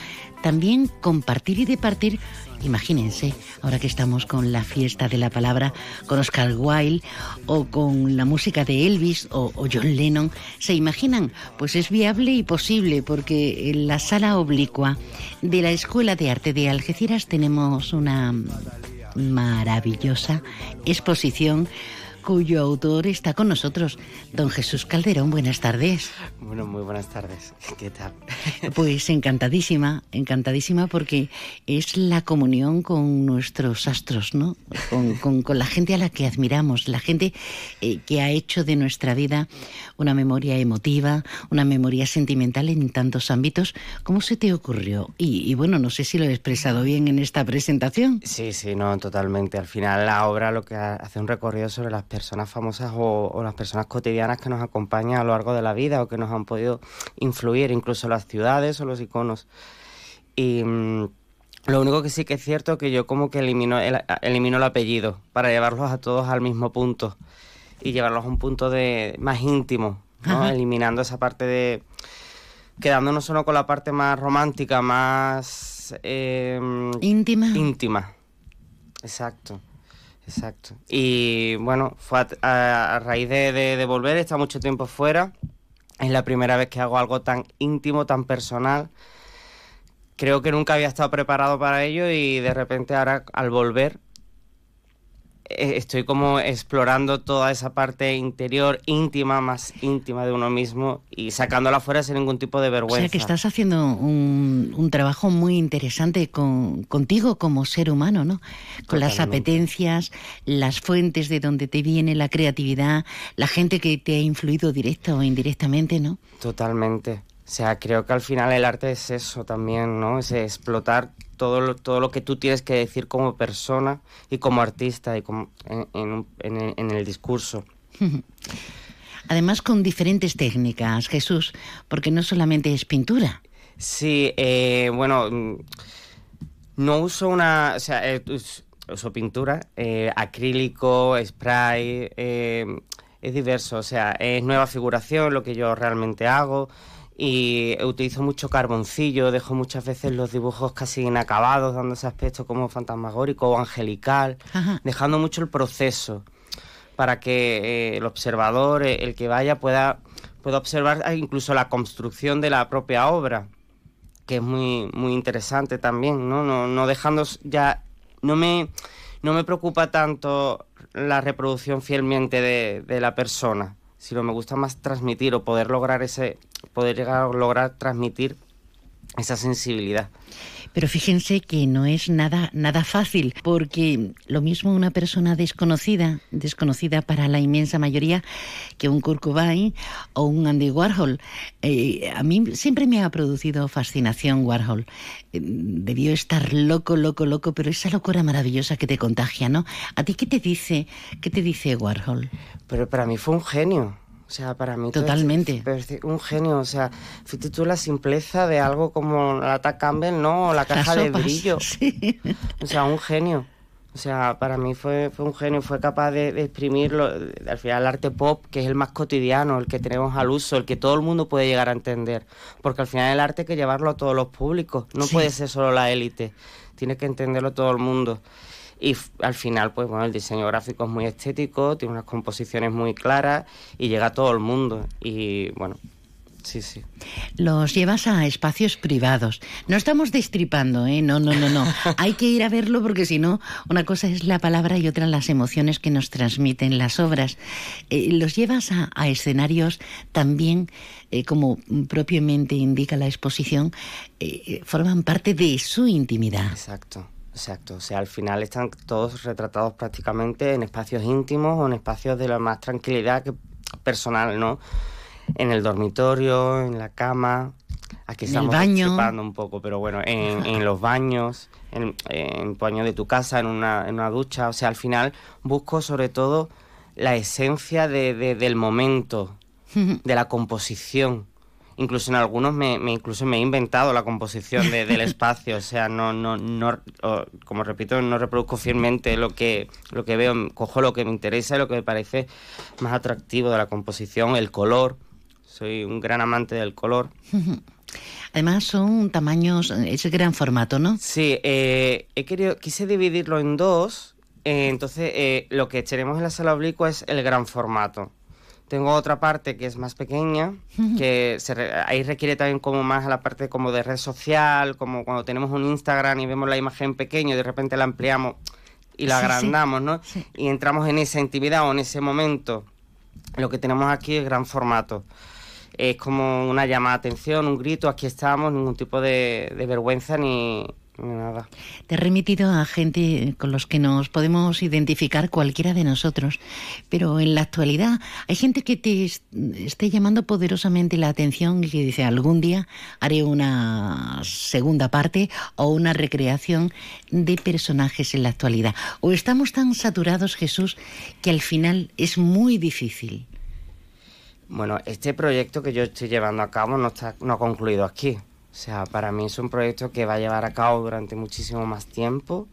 Speaker 2: también compartir y departir Imagínense, ahora que estamos con la fiesta de la palabra, con Oscar Wilde o con la música de Elvis o, John Lennon, ¿se imaginan? Pues es viable y posible porque en la sala oblicua de la Escuela de Arte de Algeciras tenemos una maravillosa exposición cuyo autor está con nosotros, don Jesús Calderón. Buenas tardes.
Speaker 13: Bueno, muy buenas tardes. ¿Qué tal?
Speaker 2: Pues encantadísima, encantadísima porque es la comunión con nuestros astros, ¿no? Con, la gente a la que admiramos, la gente eh, que ha hecho de nuestra vida una memoria emotiva, una memoria sentimental en tantos ámbitos. ¿Cómo se te ocurrió? Y, bueno, no sé si lo he expresado bien en esta presentación.
Speaker 13: Sí, sí, no, totalmente. Al final la obra lo que hace un recorrido sobre las personas famosas o, las personas cotidianas que nos acompañan a lo largo de la vida o que nos han podido influir, incluso las ciudades o los iconos. Y mm, lo único que sí que es cierto es que yo como que elimino el, elimino el apellido para llevarlos a todos al mismo punto y llevarlos a un punto de más íntimo, eliminando esa parte de quedándonos solo con la parte más romántica, más
Speaker 2: em, íntima.
Speaker 13: Íntima. Exacto. Exacto. Y bueno, fue a, raíz de, de, volver, estado mucho tiempo fuera. Es la primera vez que hago algo tan íntimo, tan personal. Creo que nunca había estado preparado para ello y de repente ahora al volver estoy como explorando toda esa parte interior íntima, más íntima de uno mismo y sacándola fuera sin ningún tipo de vergüenza. O
Speaker 2: sea que estás haciendo un, trabajo muy interesante con, contigo como ser humano, ¿no? Con las apetencias, las fuentes de donde te viene la creatividad, la gente que te ha influido directa o indirectamente, ¿no?
Speaker 13: Totalmente. O sea, creo que al final el arte es eso también, ¿no? Es explotar todo lo, todo lo que tú tienes que decir como persona y como artista y como en, el discurso. [LAUGHS]
Speaker 2: Además con diferentes técnicas, Jesús, porque no solamente es pintura.
Speaker 13: Sí, eh, bueno, mm, no uso una, o sea, eh, uso pintura, eh, acrílico, spray, es diverso, o sea, es nueva figuración lo que yo realmente hago y utilizo mucho carboncillo, dejo muchas veces los dibujos casi inacabados, dando ese aspecto como fantasmagórico o angelical, dejando mucho el proceso para que el observador, el que vaya, pueda, pueda observar incluso la construcción de la propia obra que es muy, muy interesante también, ¿no? No, no dejando ya, no me, no me preocupa tanto la reproducción fielmente de, de la persona, sino me gusta más transmitir o poder lograr ese, poder llegar a lograr transmitir esa sensibilidad.
Speaker 2: Pero fíjense que no es nada, nada fácil, porque lo mismo una persona desconocida, desconocida para la inmensa mayoría, que un Kurt o un Andy Warhol. Eh, a mí siempre me ha producido fascinación Warhol. Eh, debió estar loco, loco, loco, pero esa locura maravillosa que te contagia, ¿no? ¿A ti qué te dice, qué te dice Warhol?
Speaker 13: Pero para mí fue un genio. O sea, para mí...
Speaker 2: Totalmente.
Speaker 13: un genio, o sea, fíjate tú la simpleza de algo como la Tac Campbell, ¿no? O la caja de brillo. Sí. O sea, un genio. O sea, para mí fue, fue un genio, fue capaz de, de exprimirlo, al final el arte pop, que es el más cotidiano, el que tenemos al uso, el que todo el mundo puede llegar a entender. Porque al final el arte hay que llevarlo a todos los públicos, no puede ser solo la élite, tiene que entenderlo todo el mundo. Y al final, pues bueno, el diseño gráfico es muy estético, tiene unas composiciones muy claras y llega a todo el mundo. Y bueno, sí, sí.
Speaker 2: Los llevas a espacios privados. No estamos destripando, ¿eh? No, no, no, no. [LAUGHS] Hay que ir a verlo porque si no, una cosa es la palabra y otra las emociones que nos transmiten las obras. Eh, los llevas a, escenarios también, eh, como propiamente indica la exposición, eh, forman parte de su intimidad.
Speaker 13: Exacto. Exacto, o sea, al final están todos retratados prácticamente en espacios íntimos o en espacios de la más tranquilidad que personal, ¿no? En el dormitorio, en la cama, aquí
Speaker 2: en
Speaker 13: estamos
Speaker 2: baño.
Speaker 13: un poco, pero bueno, en, [LAUGHS] los baños, en, en, baño de tu casa, en una, en una ducha, o sea, al final busco sobre todo la esencia de, del momento, [LAUGHS] de la composición incluso en algunos me, incluso me he inventado la composición del [LAUGHS] espacio, o sea, no, no, no como repito, no reproduzco fielmente lo que, lo que veo, cojo lo que me interesa, lo que me parece más atractivo de la composición, el color, soy un gran amante del color. [LAUGHS]
Speaker 2: Además son tamaños, es gran formato, ¿no?
Speaker 13: Sí, eh, he querido, quise dividirlo en dos, eh, entonces eh, lo que tenemos en la sala oblicua es el gran formato. Tengo otra parte que es más pequeña, que ahí requiere también como más a la parte como de red social, como cuando tenemos un Instagram y vemos la imagen pequeña y de repente la ampliamos y la agrandamos, ¿no? Y entramos en esa intimidad o en ese momento. Lo que tenemos aquí es gran formato. Es como una llamada de atención, un grito, aquí estamos, ningún tipo de vergüenza ni, Nada.
Speaker 2: Te he remitido a gente con los que nos podemos identificar cualquiera de nosotros, pero en la actualidad hay gente que te esté llamando poderosamente la atención y que dice algún día haré una segunda parte o una recreación de personajes en la actualidad. O estamos tan saturados, Jesús, que al final es muy difícil.
Speaker 13: Bueno, este proyecto que yo estoy llevando a cabo no, está, no ha concluido aquí. O sea, para mí es un proyecto que va a llevar a cabo durante muchísimo más tiempo.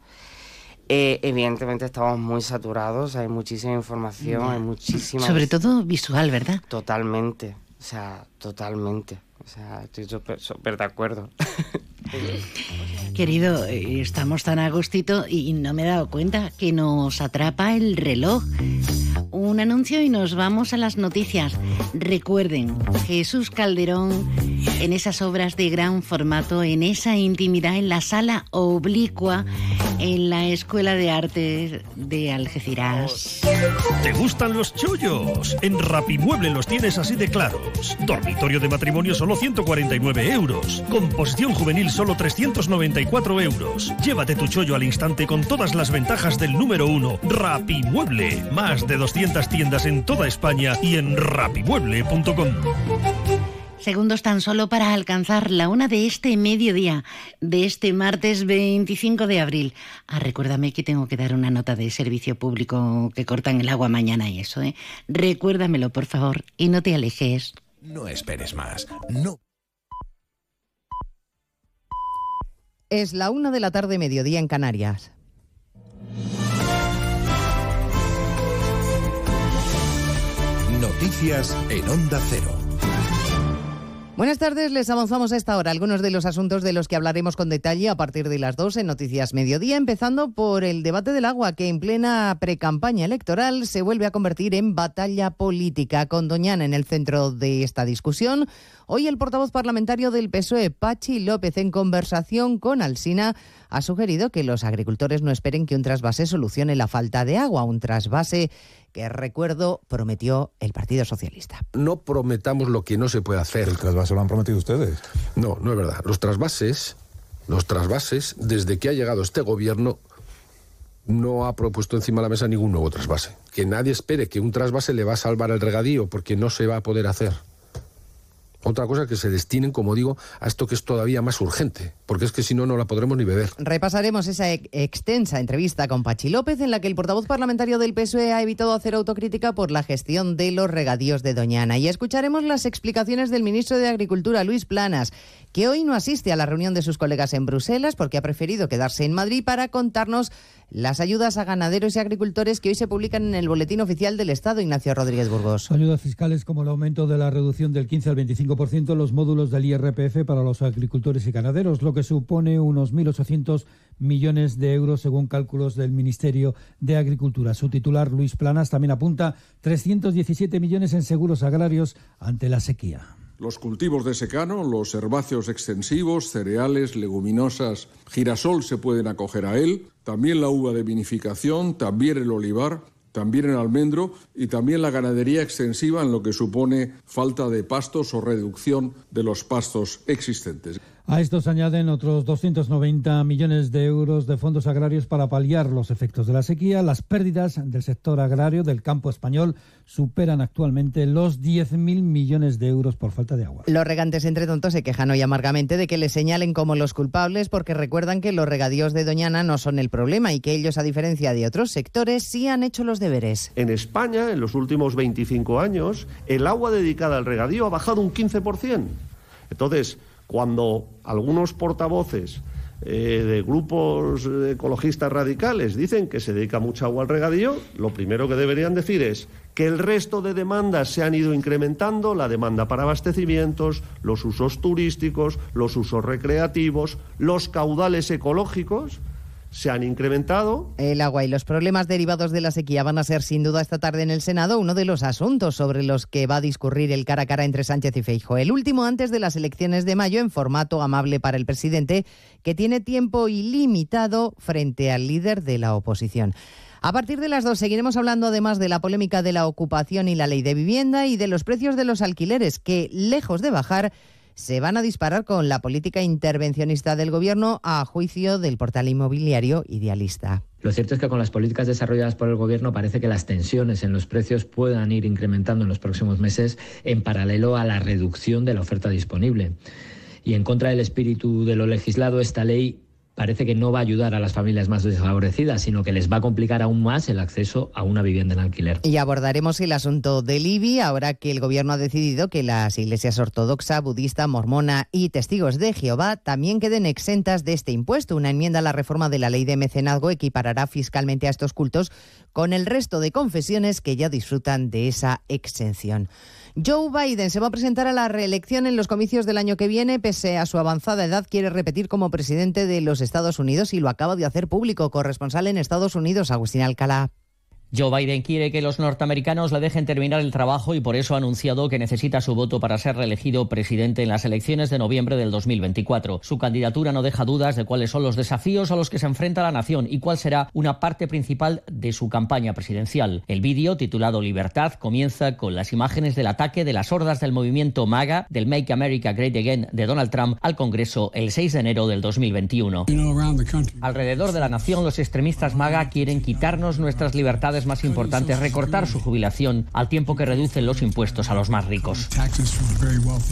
Speaker 13: Eh, evidentemente estamos muy saturados, hay muchísima información, hay muchísima...
Speaker 2: Sobre todo visual, ¿verdad?
Speaker 13: Totalmente, o sea, totalmente. O sea, estoy súper de acuerdo. [LAUGHS] [LAUGHS]
Speaker 2: Querido, eh, estamos tan a gustito y no me he dado cuenta que nos atrapa el reloj. Un anuncio y nos vamos a las noticias. Recuerden, Jesús Calderón en esas obras de gran formato, en esa intimidad, en la sala oblicua, en la Escuela de Arte de Algeciras.
Speaker 14: ¿Te gustan los chollos? En Rapimueble los tienes así de claros. Dormitorio de matrimonio solo 149 euros. Composición juvenil solo 394 euros. Llévate tu chollo al instante con todas las ventajas del número uno. Rapimueble. Más de 200 tiendas en toda España y en rapimueble.com.
Speaker 2: Segundos tan solo para alcanzar la una de este mediodía, de este martes 25 de abril. Ah, recuérdame que tengo que dar una nota de servicio público que cortan el agua mañana y eso, ¿eh? Recuérdamelo, por favor, y no te alejes.
Speaker 14: No esperes más. No
Speaker 15: Es la una de la tarde, mediodía en Canarias.
Speaker 16: Noticias en Onda Cero.
Speaker 15: Buenas tardes, les avanzamos a esta hora algunos de los asuntos de los que hablaremos con detalle a partir de las 2 en Noticias Mediodía, empezando por el debate del agua que en plena precampaña electoral se vuelve a convertir en batalla política, con Doñana en el centro de esta discusión. Hoy el portavoz parlamentario del PSOE, Pachi López, en conversación con Alsina, ha sugerido que los agricultores no esperen que un trasvase solucione la falta de agua, un trasvase que recuerdo prometió el Partido Socialista.
Speaker 17: No prometamos lo que no se puede hacer.
Speaker 18: ¿El trasvase lo han prometido ustedes?
Speaker 17: No, no es verdad. Los trasvases, los trasvases, desde que ha llegado este gobierno, no ha propuesto encima de la mesa ningún nuevo trasvase. Que nadie espere que un trasvase le va a salvar el regadío, porque no se va a poder hacer. Otra cosa que se destinen, como digo, a esto que es todavía más urgente, porque es que si no, no la podremos ni beber.
Speaker 15: Repasaremos esa extensa entrevista con Pachi López, en la que el portavoz parlamentario del PSOE ha evitado hacer autocrítica por la gestión de los regadíos de Doñana. Y escucharemos las explicaciones del ministro de Agricultura, Luis Planas, que hoy no asiste a la reunión de sus colegas en Bruselas porque ha preferido quedarse en Madrid para contarnos las ayudas a ganaderos y agricultores que hoy se publican en el Boletín Oficial del Estado, Ignacio Rodríguez Burgos.
Speaker 19: Ayudas fiscales como el aumento de la reducción del 15 al 25% en los módulos del IRPF para los agricultores y ganaderos, lo que supone unos 1.800 millones de euros según cálculos del Ministerio de Agricultura. Su titular, Luis Planas, también apunta 317 millones en seguros agrarios ante la sequía.
Speaker 20: Los cultivos de secano, los herbáceos extensivos, cereales, leguminosas, girasol se pueden acoger a él, también la uva de vinificación, también el olivar, también el almendro y también la ganadería extensiva en lo que supone falta de pastos o reducción de los pastos existentes.
Speaker 19: A estos añaden otros 290 millones de euros de fondos agrarios para paliar los efectos de la sequía. Las pérdidas del sector agrario del campo español superan actualmente los 10.000 millones de euros por falta de agua.
Speaker 15: Los regantes entre tontos se quejan hoy amargamente de que les señalen como los culpables porque recuerdan que los regadíos de Doñana no son el problema y que ellos, a diferencia de otros sectores, sí han hecho los deberes.
Speaker 21: En España, en los últimos 25 años, el agua dedicada al regadío ha bajado un 15%. Entonces, cuando algunos portavoces eh, de grupos ecologistas radicales dicen que se dedica mucha agua al regadío, lo primero que deberían decir es que el resto de demandas se han ido incrementando, la demanda para abastecimientos, los usos turísticos, los usos recreativos, los caudales ecológicos, se han incrementado.
Speaker 15: El agua y los problemas derivados de la sequía van a ser sin duda esta tarde en el Senado uno de los asuntos sobre los que va a discurrir el cara a cara entre Sánchez y Feijo. El último antes de las elecciones de mayo en formato amable para el presidente que tiene tiempo ilimitado frente al líder de la oposición. A partir de las dos seguiremos hablando además de la polémica de la ocupación y la ley de vivienda y de los precios de los alquileres que, lejos de bajar, se van a disparar con la política intervencionista del Gobierno a juicio del portal inmobiliario Idealista.
Speaker 22: Lo cierto es que con las políticas desarrolladas por el Gobierno parece que las tensiones en los precios puedan ir incrementando en los próximos meses en paralelo a la reducción de la oferta disponible. Y en contra del espíritu de lo legislado, esta ley parece que no va a ayudar a las familias más desfavorecidas, sino que les va a complicar aún más el acceso a una vivienda en alquiler.
Speaker 15: Y abordaremos el asunto del IBI ahora que el gobierno ha decidido que las iglesias ortodoxa, budista, mormona y testigos de Jehová también queden exentas de este impuesto. Una enmienda a la reforma de la ley de mecenazgo equiparará fiscalmente a estos cultos con el resto de confesiones que ya disfrutan de esa exención. Joe Biden se va a presentar a la reelección en los comicios del año que viene. Pese a su avanzada edad, quiere repetir como presidente de los Estados Unidos y lo acaba de hacer público. Corresponsal en Estados Unidos, Agustín Alcalá.
Speaker 23: Joe Biden quiere que los norteamericanos le dejen terminar el trabajo y por eso ha anunciado que necesita su voto para ser reelegido presidente en las elecciones de noviembre del 2024. Su candidatura no deja dudas de cuáles son los desafíos a los que se enfrenta la nación y cuál será una parte principal de su campaña presidencial. El vídeo, titulado Libertad, comienza con las imágenes del ataque de las hordas del movimiento MAGA del Make America Great Again de Donald Trump al Congreso el 6 de enero del 2021. Alrededor de la nación, los extremistas MAGA quieren quitarnos nuestras libertades es más importante recortar su jubilación al tiempo que reducen los impuestos a los más ricos.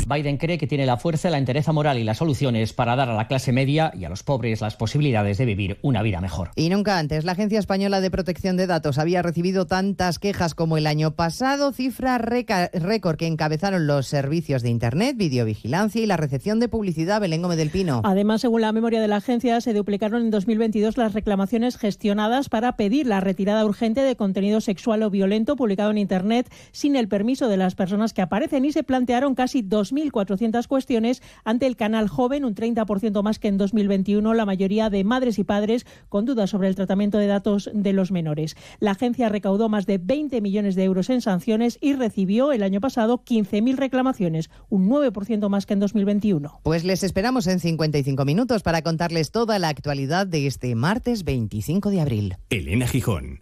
Speaker 23: Biden cree que tiene la fuerza, la entereza moral y las soluciones para dar a la clase media y a los pobres las posibilidades de vivir una vida mejor.
Speaker 15: Y nunca antes la Agencia Española de Protección de Datos había recibido tantas quejas como el año pasado, cifra récord que encabezaron los servicios de Internet, videovigilancia y la recepción de publicidad Belén Gómez del Pino.
Speaker 24: Además, según la memoria de la agencia, se duplicaron en 2022 las reclamaciones gestionadas para pedir la retirada urgente de contenido sexual o violento publicado en Internet sin el permiso de las personas que aparecen y se plantearon casi 2.400 cuestiones ante el canal joven, un 30% más que en 2021, la mayoría de madres y padres con dudas sobre el tratamiento de datos de los menores. La agencia recaudó más de 20 millones de euros en sanciones y recibió el año pasado 15.000 reclamaciones, un 9% más que en 2021.
Speaker 15: Pues les esperamos en 55 minutos para contarles toda la actualidad de este martes 25 de abril.
Speaker 25: Elena Gijón,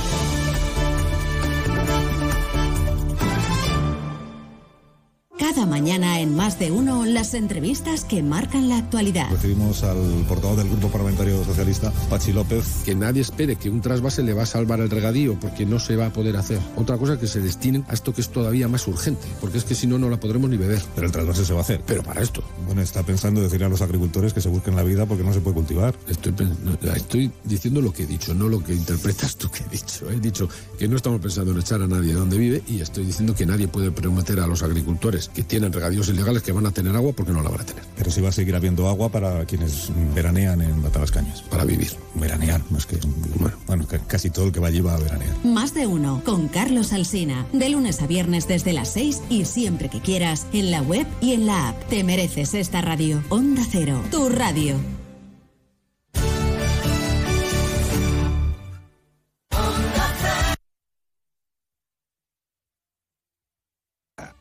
Speaker 26: Cada mañana en más de uno las entrevistas que marcan la actualidad.
Speaker 27: Recibimos al portavoz del Grupo Parlamentario Socialista, Pachi López.
Speaker 17: Que nadie espere que un trasvase le va a salvar el regadío, porque no se va a poder hacer. Otra cosa que se destinen a esto que es todavía más urgente, porque es que si no, no la podremos ni beber.
Speaker 27: Pero el trasvase se va a hacer.
Speaker 17: Pero para esto.
Speaker 27: Bueno, está pensando decir a los agricultores que se busquen la vida porque no se puede cultivar.
Speaker 17: Estoy, estoy diciendo lo que he dicho, no lo que interpretas tú que he dicho. He dicho que no estamos pensando en echar a nadie donde vive y estoy diciendo que nadie puede prometer a los agricultores que tienen regadíos ilegales que van a tener agua porque no la van a tener.
Speaker 27: Pero si va a seguir habiendo agua para quienes veranean en Batalascañas.
Speaker 17: Para vivir.
Speaker 27: Veranear, es que. Bueno, bueno, casi todo el que va allí va a veranear.
Speaker 26: Más de uno con Carlos Alsina. De lunes a viernes desde las 6 y siempre que quieras en la web y en la app. Te mereces esta radio. Onda Cero, tu radio.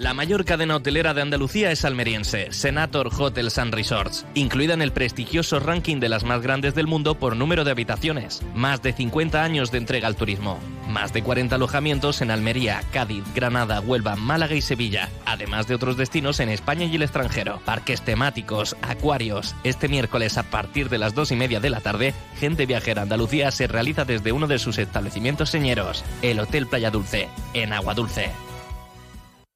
Speaker 28: La mayor cadena hotelera de Andalucía es almeriense, Senator Hotels and Resorts, incluida en el prestigioso ranking de las más grandes del mundo por número de habitaciones. Más de 50 años de entrega al turismo. Más de 40 alojamientos en Almería, Cádiz, Granada, Huelva, Málaga y Sevilla, además de otros destinos en España y el extranjero. Parques temáticos, acuarios. Este miércoles a partir de las 2 y media de la tarde, Gente Viajera Andalucía se realiza desde uno de sus establecimientos señeros, el Hotel Playa Dulce, en Agua Dulce.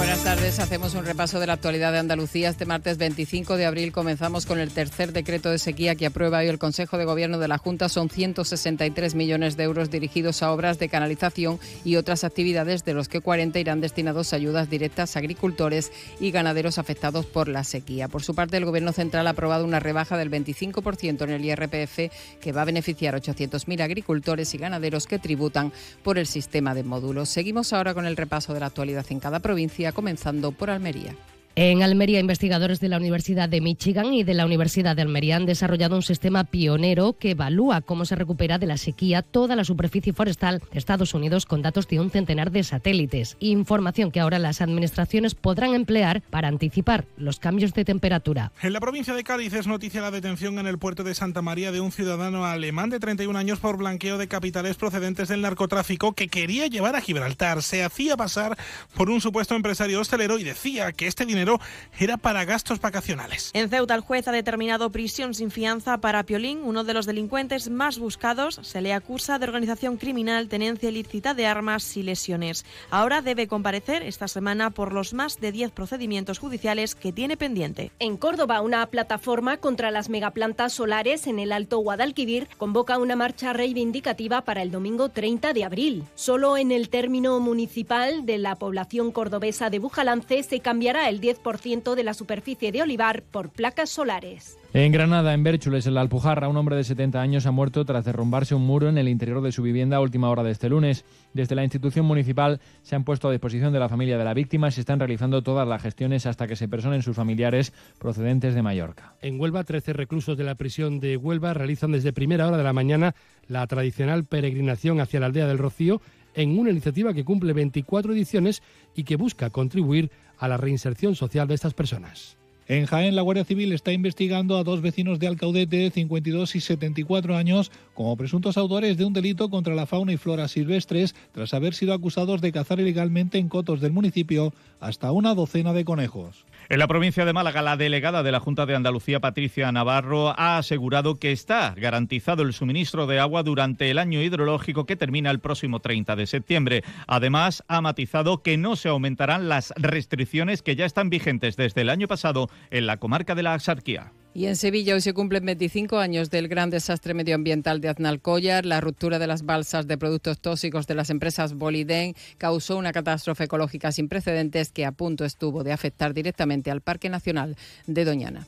Speaker 29: Buenas tardes. Hacemos un repaso de la actualidad de Andalucía. Este martes 25 de abril comenzamos con el tercer decreto de sequía que aprueba hoy el Consejo de Gobierno de la Junta. Son 163 millones de euros dirigidos a obras de canalización y otras actividades, de los que 40 irán destinados a ayudas directas a agricultores y ganaderos afectados por la sequía. Por su parte, el Gobierno Central ha aprobado una rebaja del 25% en el IRPF que va a beneficiar a 800.000 agricultores y ganaderos que tributan por el sistema de módulos. Seguimos ahora con el repaso de la actualidad en cada provincia comenzando por Almería.
Speaker 18: En Almería, investigadores de la Universidad de Michigan y de la Universidad de Almería han desarrollado un sistema pionero que evalúa cómo se recupera de la sequía toda la superficie forestal de Estados Unidos con datos de un centenar de satélites. Información que ahora las administraciones podrán emplear para anticipar los cambios de temperatura.
Speaker 30: En la provincia de Cádiz es noticia la detención en el puerto de Santa María de un ciudadano alemán de 31 años por blanqueo de capitales procedentes del narcotráfico que quería llevar a Gibraltar. Se hacía pasar por un supuesto empresario hostelero y decía que este dinero era para gastos vacacionales.
Speaker 31: En Ceuta, el juez ha determinado prisión sin fianza para Piolín, uno de los delincuentes más buscados. Se le acusa de organización criminal, tenencia ilícita de armas y lesiones. Ahora debe comparecer esta semana por los más de 10 procedimientos judiciales que tiene pendiente.
Speaker 32: En Córdoba, una plataforma contra las megaplantas solares en el Alto Guadalquivir convoca una marcha reivindicativa para el domingo 30 de abril. Solo en el término municipal de la población cordobesa de Bujalance se cambiará el día 10% de la superficie de olivar por placas solares.
Speaker 28: En Granada, en Bérchules, en la Alpujarra, un hombre de 70 años ha muerto tras derrumbarse un muro en el interior de su vivienda a última hora de este lunes. Desde la institución municipal se han puesto a disposición de la familia de la víctima y se están realizando todas las gestiones hasta que se personen sus familiares procedentes de Mallorca.
Speaker 33: En Huelva, 13 reclusos de la prisión de Huelva realizan desde primera hora de la mañana la tradicional peregrinación hacia la aldea del Rocío en una iniciativa que cumple 24 ediciones y que busca contribuir a la reinserción social de estas personas.
Speaker 34: En Jaén, la Guardia Civil está investigando a dos vecinos de Alcaudete de 52 y 74 años como presuntos autores de un delito contra la fauna y flora silvestres tras haber sido acusados de cazar ilegalmente en cotos del municipio hasta una docena de conejos.
Speaker 35: En la provincia de Málaga, la delegada de la Junta de Andalucía, Patricia Navarro, ha asegurado que está garantizado el suministro de agua durante el año hidrológico que termina el próximo 30 de septiembre. Además, ha matizado que no se aumentarán las restricciones que ya están vigentes desde el año pasado en la comarca de la Axarquía.
Speaker 29: Y en Sevilla hoy se cumplen 25 años del gran desastre medioambiental de Aznalcóllar. La ruptura de las balsas de productos tóxicos de las empresas Boliden causó una catástrofe ecológica sin precedentes que a punto estuvo de afectar directamente al Parque Nacional de Doñana.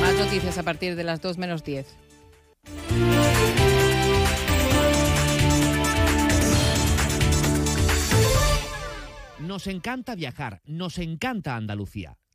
Speaker 29: Más noticias a partir de las 2 menos 10.
Speaker 36: Nos encanta viajar, nos encanta Andalucía.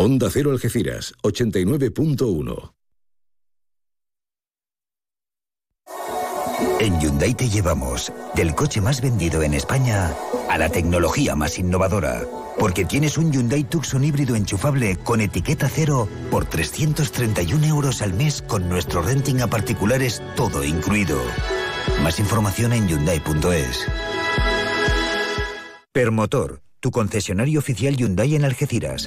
Speaker 37: Onda Cero Algeciras, 89.1.
Speaker 38: En Hyundai te llevamos del coche más vendido en España a la tecnología más innovadora. Porque tienes un Hyundai Tucson híbrido enchufable con etiqueta cero por 331 euros al mes con nuestro renting a particulares todo incluido. Más información en Hyundai.es. Permotor, tu concesionario oficial Hyundai en Algeciras.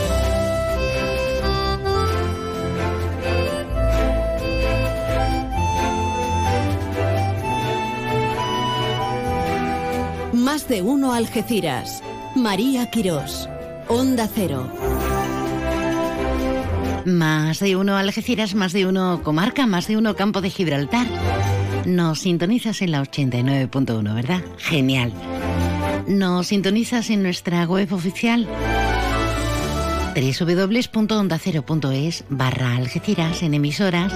Speaker 26: Más de uno Algeciras. María Quirós. Onda Cero.
Speaker 39: Más de uno Algeciras, más de uno comarca, más de uno campo de Gibraltar. Nos sintonizas en la 89.1, ¿verdad? Genial. Nos sintonizas en nuestra web oficial www.ondacero.es barra Algeciras en emisoras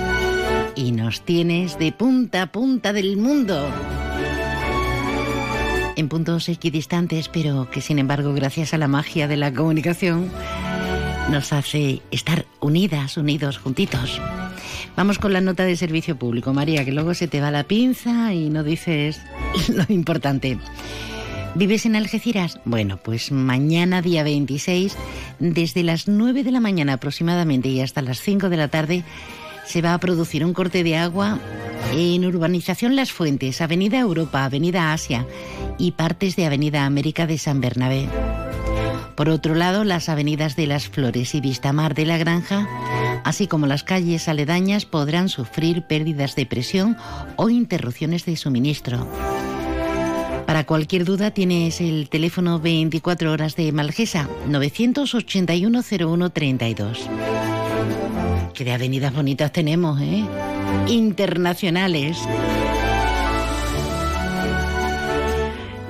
Speaker 39: y nos tienes de punta a punta del mundo.
Speaker 2: En puntos equidistantes, pero que sin embargo, gracias a la magia de la comunicación, nos hace estar unidas, unidos, juntitos. Vamos con la nota de servicio público, María, que luego se te va la pinza y no dices [LAUGHS] lo importante. ¿Vives en Algeciras? Bueno, pues mañana día 26, desde las 9 de la mañana aproximadamente y hasta las 5 de la tarde, se va a producir un corte de agua en Urbanización Las Fuentes, Avenida Europa, Avenida Asia y partes de Avenida América de San Bernabé. Por otro lado, las avenidas de Las Flores y Vistamar de la Granja, así como las calles aledañas, podrán sufrir pérdidas de presión o interrupciones de suministro. Para cualquier duda tienes el teléfono 24 horas de Malgesa 981 0132. Qué de avenidas bonitas tenemos, ¿eh? Internacionales.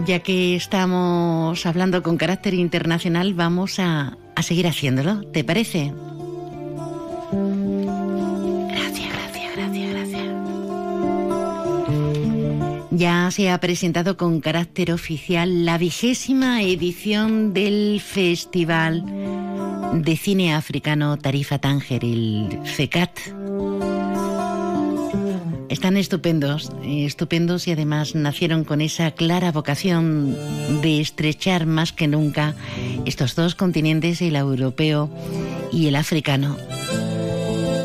Speaker 2: Ya que estamos hablando con carácter internacional, vamos a, a seguir haciéndolo. ¿Te parece? Gracias, gracias, gracias, gracias. Ya se ha presentado con carácter oficial la vigésima edición del Festival de Cine Africano Tarifa Tánger, el FECAT. Están estupendos, estupendos y además nacieron con esa clara vocación de estrechar más que nunca estos dos continentes, el europeo y el africano.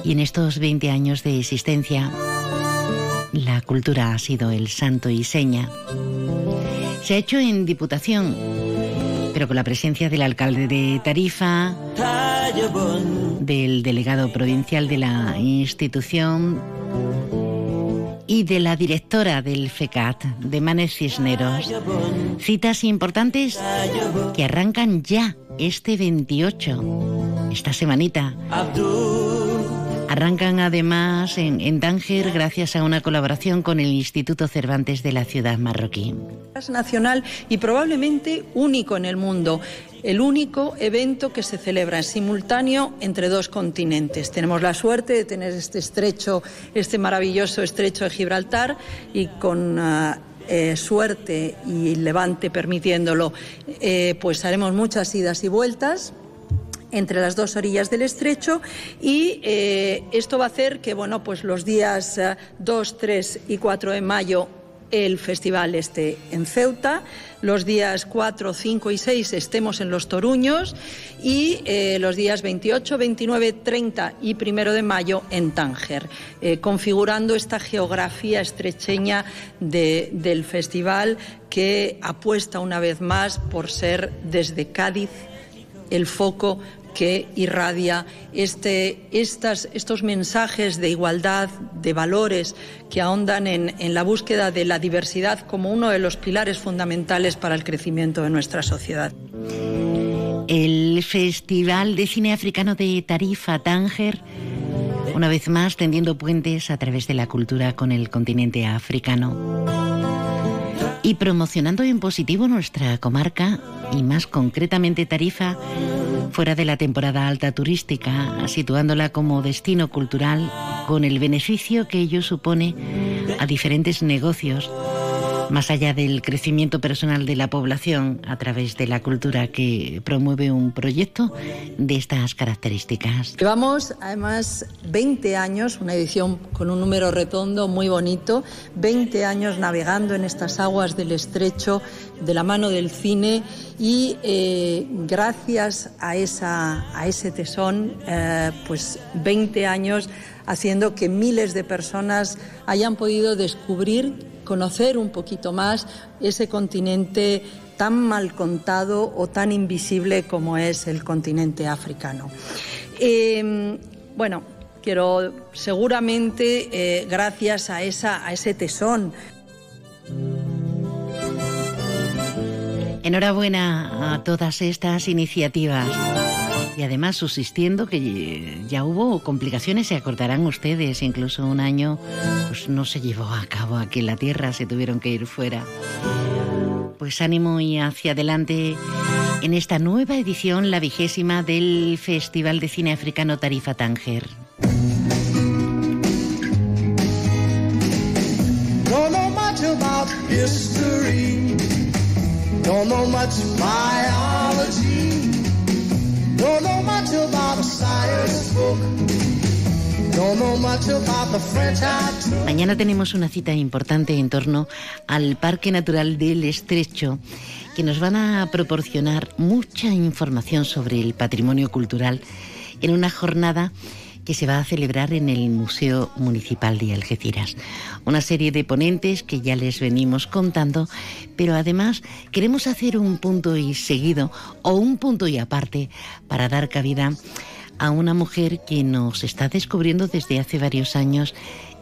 Speaker 2: Y en estos 20 años de existencia, la cultura ha sido el santo y seña. Se ha hecho en Diputación, pero con la presencia del alcalde de Tarifa, del delegado provincial de la institución y de la directora del FECAT, de Manes Cisneros. Citas importantes que arrancan ya este 28, esta semanita. Arrancan además en, en, Tánger gracias a una colaboración con el Instituto Cervantes de la ciudad marroquí.
Speaker 40: Es nacional y probablemente único en el mundo. El único evento que se celebra en simultáneo entre dos continentes. Tenemos la suerte de tener este estrecho, este maravilloso estrecho de Gibraltar y con uh, eh, suerte y levante permitiéndolo, eh, pues haremos muchas idas y vueltas entre las dos orillas del estrecho y eh, esto va a hacer que bueno pues los días eh, 2, 3 y 4 de mayo el festival esté en Ceuta, los días 4, 5 y 6 estemos en Los Toruños y eh, los días 28, 29, 30 y 1 de mayo en Tánger, eh, configurando esta geografía estrecheña de, del festival que apuesta una vez más por ser desde Cádiz el foco que irradia este, estas, estos mensajes de igualdad, de valores que ahondan en, en, la búsqueda de la diversidad como uno de los pilares fundamentales para el crecimiento de nuestra sociedad.
Speaker 2: El Festival de Cine Africano de Tarifa Tánger, una vez más tendiendo puentes a través de la cultura con el continente africano y promocionando en positivo nuestra comarca y más concretamente Tarifa fuera de la temporada alta turística, situándola como destino cultural con el beneficio que ello supone a diferentes negocios, más allá del crecimiento personal de la población a través de la cultura que promueve un proyecto de estas características.
Speaker 40: Llevamos además 20 años, una edición con un número redondo muy bonito, 20 años navegando en estas aguas del estrecho de la mano del cine y eh, gracias a, esa, a ese tesón, eh, pues 20 años haciendo que miles de personas hayan podido descubrir, conocer un poquito más ese continente tan mal contado o tan invisible como es el continente africano. Eh, bueno, quiero seguramente eh, gracias a, esa, a ese tesón.
Speaker 2: Enhorabuena a todas estas iniciativas. Y además subsistiendo que ya hubo complicaciones, se acordarán ustedes, incluso un año pues no se llevó a cabo aquí en la Tierra, se tuvieron que ir fuera. Pues ánimo y hacia adelante en esta nueva edición, la vigésima del Festival de Cine Africano Tarifa Tánger.
Speaker 27: Don't know much about history. Don't know much biology.
Speaker 2: Mañana tenemos una cita importante en torno al Parque Natural del Estrecho, que nos van a proporcionar mucha información sobre el patrimonio cultural en una jornada que se va a celebrar en el Museo Municipal de Algeciras. Una serie de ponentes que ya les venimos contando, pero además queremos hacer un punto y seguido o un punto y aparte para dar cabida a una mujer que nos está descubriendo desde hace varios años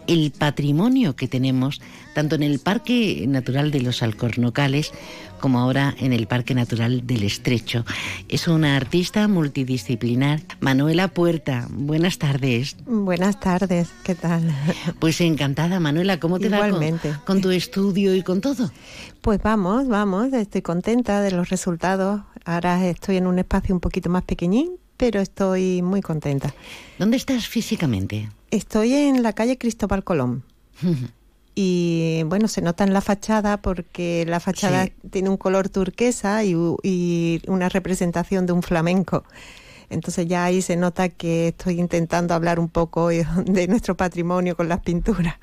Speaker 2: el patrimonio que tenemos tanto en el Parque Natural de los Alcornocales como ahora en el Parque Natural del Estrecho. Es una artista multidisciplinar. Manuela Puerta, buenas tardes.
Speaker 41: Buenas tardes, ¿qué tal?
Speaker 2: Pues encantada, Manuela, ¿cómo te va con, con tu estudio y con todo?
Speaker 41: Pues vamos, vamos, estoy contenta de los resultados. Ahora estoy en un espacio un poquito más pequeñín, pero estoy muy contenta.
Speaker 2: ¿Dónde estás físicamente?
Speaker 41: Estoy en la calle Cristóbal Colón. [LAUGHS] y bueno, se nota en la fachada porque la fachada
Speaker 2: Sí.
Speaker 41: tiene un color turquesa y, y una representación de un flamenco. Entonces ya ahí se nota que estoy intentando hablar un poco [LAUGHS] de nuestro patrimonio con las pinturas.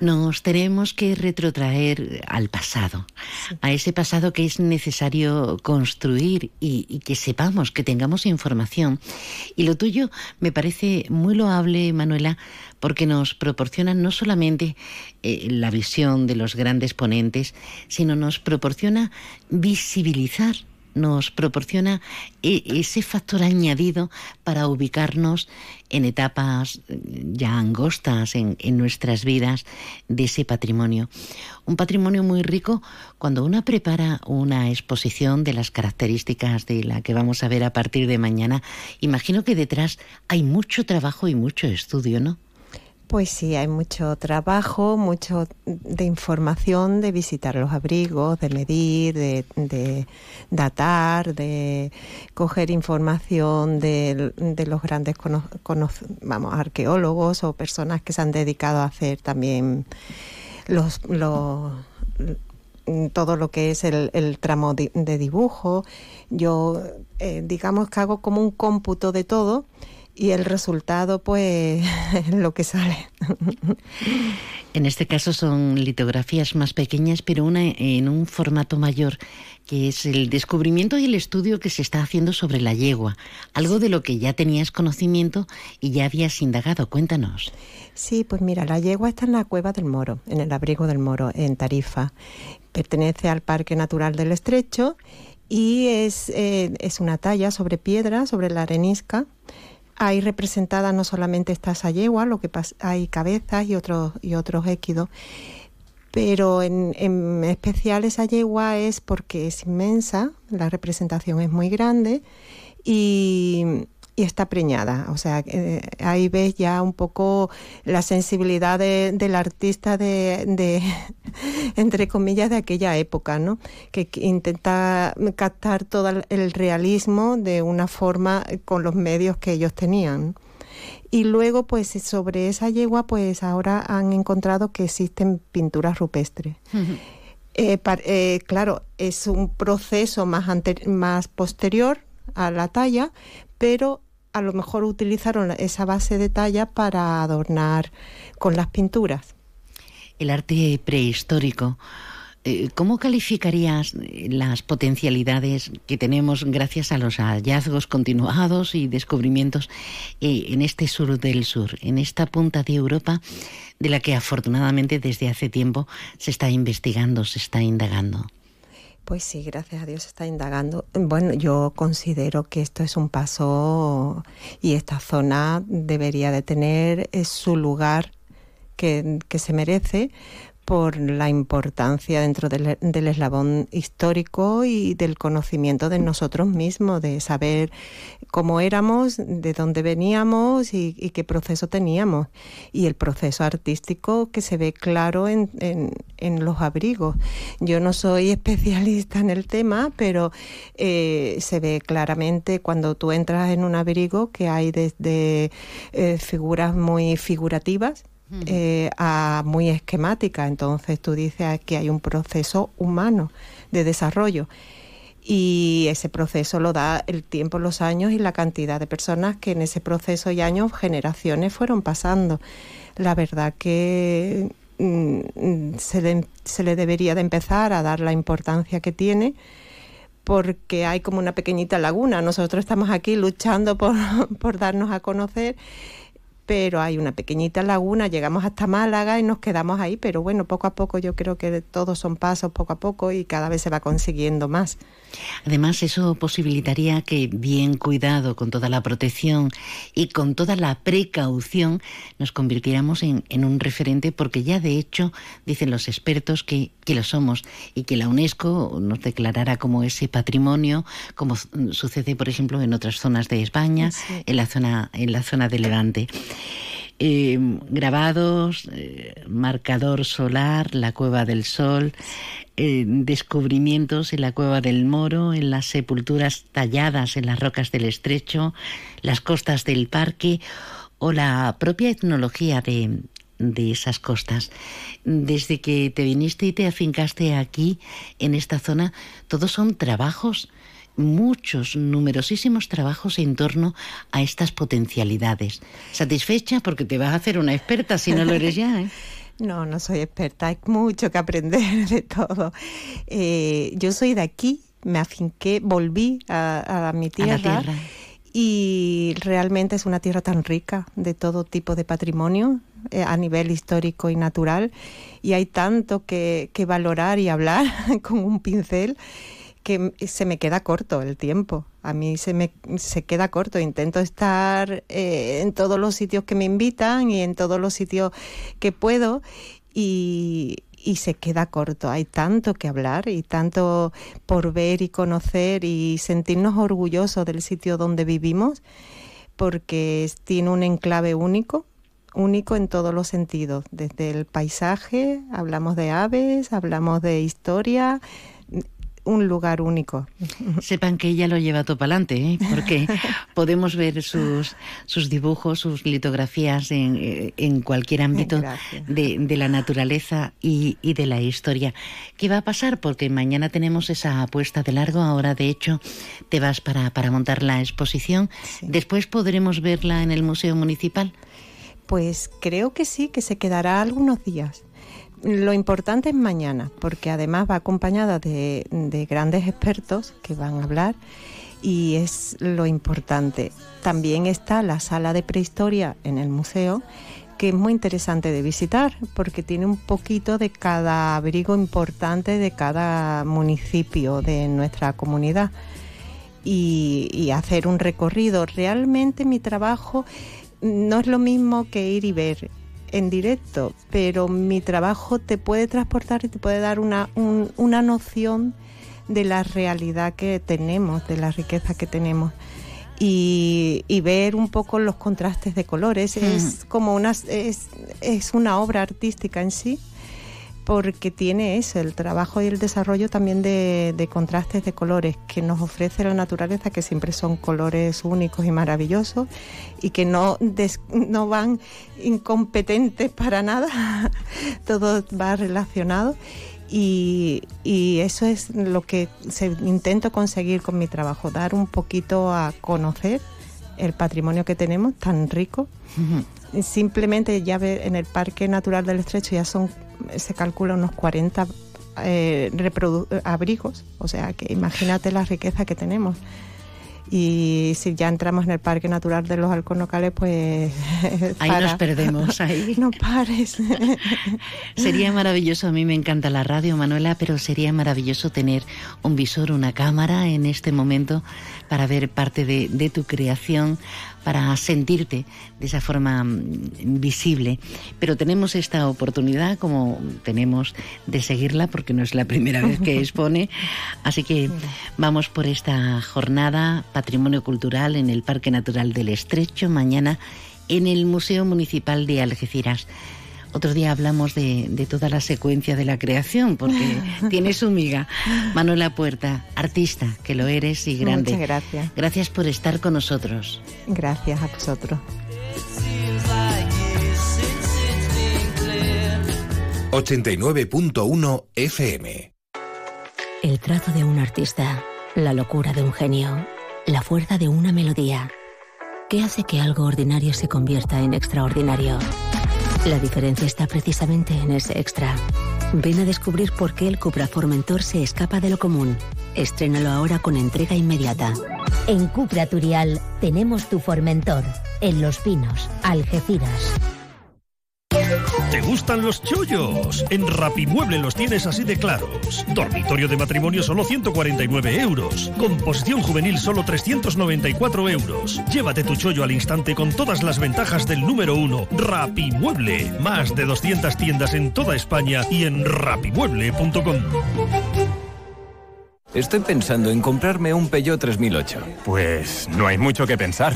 Speaker 2: Nos tenemos que retrotraer al pasado, a ese pasado que es necesario construir y, y que sepamos, que tengamos información. Y lo tuyo me parece muy loable, Manuela, porque nos proporciona no solamente eh, la visión de los grandes ponentes, sino nos proporciona visibilizar nos proporciona e- ese factor añadido para ubicarnos en etapas eh, ya angostas en, en nuestras vidas de ese patrimonio. Un patrimonio muy rico cuando uno prepara una exposición de las características de la que vamos a ver a partir de mañana. Imagino que detrás hay mucho trabajo y mucho estudio, ¿no?
Speaker 41: Pues sí, hay mucho trabajo, mucho de información, de visitar los abrigos, de medir, de, datar, de coger información de, los grandes vamos, arqueólogos o personas que se han dedicado a hacer también los, los todo lo que es el, tramo de dibujo. Yo, eh, digamos que hago como un cómputo de todo y el resultado, pues, es [LAUGHS] lo que sale.
Speaker 2: En este caso son litografías más pequeñas, pero una en un formato mayor, que es el descubrimiento y el estudio que se está haciendo sobre la yegua, algo de lo que ya tenías conocimiento y ya habías indagado. Cuéntanos.
Speaker 41: Sí, pues mira, la yegua está en la cueva del Moro, en el abrigo del Moro, en Tarifa. Pertenece al Parque Natural del Estrecho y es, eh, es una talla sobre piedra, sobre la arenisca. Hay representada no solamente esta esa yegua, lo que pas- hay cabezas y otros y otros équidos, pero en, en especial esa yegua es porque es inmensa, la representación es muy grande y, y está preñada. O sea, eh, ahí ves ya un poco la sensibilidad de- del artista de, de, [LAUGHS] entre comillas, de aquella época, ¿no? Que, intenta captar todo el- realismo de una forma con los medios que ellos tenían. Y luego, pues sobre esa yegua, pues ahora han encontrado que existen pinturas rupestres. Eh, par- eh, claro, es un proceso más, más posterior a la talla, pero a lo mejor utilizaron esa base de talla para adornar con las pinturas.
Speaker 2: El arte prehistórico. eh, ¿Cómo calificarías eh, las potencialidades que tenemos gracias a los hallazgos continuados y descubrimientos eh, en este sur del sur, en esta punta de Europa, de la que afortunadamente desde hace tiempo se está investigando, se está indagando?
Speaker 41: Pues sí, gracias a Dios está indagando. Bueno, yo considero que esto es un paso y esta zona debería de tener eh, su lugar que, que se merece por la importancia dentro del, del eslabón histórico y del conocimiento de nosotros mismos, de saber cómo éramos, de dónde veníamos y, qué proceso teníamos. Y el proceso artístico que se ve claro en los abrigos. Yo no soy [LAUGHS] especialista en el tema, pero eh, se ve claramente cuando tú entras en un abrigo que hay desde eh, figuras muy figurativas eh, a muy esquemática. Entonces tú dices que hay un proceso humano de desarrollo y ese proceso lo da el tiempo, los años y la cantidad de personas que en ese proceso y años, generaciones fueron pasando. La verdad que mm, se, le, se le debería de empezar a dar la importancia que tiene porque hay como una pequeñita laguna. Nosotros estamos aquí luchando por, [LAUGHS] por darnos a conocer pero hay una pequeñita laguna, llegamos hasta Málaga y nos quedamos ahí, pero bueno, poco a poco yo creo que todos son pasos, poco a poco y cada vez se va consiguiendo más.
Speaker 2: Además, eso posibilitaría que, bien cuidado, con toda la protección y con toda la precaución, nos convirtiéramos en, un referente, porque ya de hecho dicen los expertos que, lo somos y que la UNESCO nos declarará como ese patrimonio, como sucede, por ejemplo, en otras zonas de España, en, la zona, en la zona de Levante. Eh, grabados, eh, marcador solar, la cueva del sol, eh, descubrimientos en la cueva del Moro, en las sepulturas talladas en las rocas del estrecho, las costas del parque o la propia etnología de, de esas costas. Desde que te viniste y te afincaste aquí, en esta zona, todos son trabajos muchos, numerosísimos trabajos en torno a estas potencialidades. ¿Satisfecha? Porque te vas a hacer una experta si no lo eres ya. ¿eh? [LAUGHS]
Speaker 41: No, no soy experta, hay mucho que aprender [LAUGHS] de todo. Eh, yo soy de aquí, me afinqué, volví a, mi tierra, y realmente es una tierra tan rica de todo tipo de patrimonio eh, a nivel histórico y natural y hay tanto que, que valorar y hablar [LAUGHS] con un pincel que se me queda corto el tiempo. A mí se me se queda corto. Intento estar eh, en todos los sitios que me invitan y en todos los sitios que puedo y, y se queda corto. Hay tanto que hablar y tanto por ver y conocer y sentirnos orgullosos del sitio donde vivimos porque tiene un enclave único único en todos los sentidos, desde el paisaje, hablamos de aves, hablamos de historia, un lugar único.
Speaker 2: Sepan que ella lo lleva todo para adelante, ¿eh? porque [LAUGHS] podemos ver sus, sus dibujos, sus litografías en, en cualquier ámbito de, de, la naturaleza y, y, de la historia. ¿Qué va a pasar? Porque mañana tenemos esa apuesta de largo, ahora de hecho te vas para, para montar la exposición. Después podremos verla en el Museo Municipal.
Speaker 41: Pues creo que sí, que se quedará algunos días. Lo importante es mañana, porque además va acompañada de, grandes expertos que van a hablar y es lo importante. También está la sala de prehistoria en el museo, que es muy interesante de visitar porque tiene un poquito de cada abrigo importante de cada municipio de nuestra comunidad y, y hacer un recorrido. Realmente mi trabajo no es lo mismo que ir y ver en directo, pero mi trabajo te puede transportar y te puede dar una, una noción de la realidad que tenemos, de la riqueza que tenemos. Y, ver un poco los contrastes de colores. Es hmm. como una, es, es una obra artística en sí porque tiene eso, el trabajo y el desarrollo también de, contrastes de colores que nos ofrece la naturaleza, que siempre son colores únicos y maravillosos y que no, no van incompetentes para nada, [LAUGHS] todo va relacionado. Y, eso es lo que intento conseguir con mi trabajo, dar un poquito a conocer el patrimonio que tenemos tan rico. Simplemente ya ver en el Parque Natural del Estrecho ya son se calcula unos 40 eh, abrigos, o sea que imagínate la riqueza que tenemos. Y si ya entramos en el Parque Natural de los Alcornocales, pues... [LAUGHS]
Speaker 2: Ahí nos perdemos, [LAUGHS] ahí.
Speaker 41: No pares. [LAUGHS]
Speaker 2: sería maravilloso, a mí me encanta la radio, Manuela, pero sería maravilloso tener un visor, una cámara en este momento para ver parte de, de tu creación, para sentirte de esa forma mm, visible. Pero tenemos esta oportunidad, como tenemos, de seguirla, porque no es la primera vez que [LAUGHS] expone. Así que vamos por esta jornada Patrimonio Cultural en el Parque Natural del Estrecho, mañana en el Museo Municipal de Algeciras. Otro día hablamos de, toda la secuencia de la creación, porque [LAUGHS] tiene su miga. Manuela Puerta, artista, que lo eres y grande.
Speaker 41: Muchas gracias.
Speaker 2: Gracias por estar con nosotros.
Speaker 41: Gracias a vosotros.
Speaker 38: 89.1 FM.
Speaker 42: El trazo de un artista, la locura de un genio, la fuerza de una melodía. ¿Qué hace que algo ordinario se convierta en extraordinario? La diferencia está precisamente en ese extra. Ven a descubrir por qué el Cupra Formentor se escapa de lo común. Estrénalo ahora con entrega inmediata.
Speaker 12: En Cupra Turial tenemos tu Formentor. En Los Pinos, Algeciras.
Speaker 14: ¿Te gustan los chollos? En Rapimueble los tienes así de claros. Dormitorio de matrimonio solo 149 euros. Composición juvenil solo 394 euros. Llévate tu chollo al instante con todas las ventajas del número uno. Rapimueble. Más de 200 tiendas en toda España y en rapimueble.com.
Speaker 39: Estoy pensando en comprarme un Peugeot 3008.
Speaker 43: Pues no hay mucho que pensar.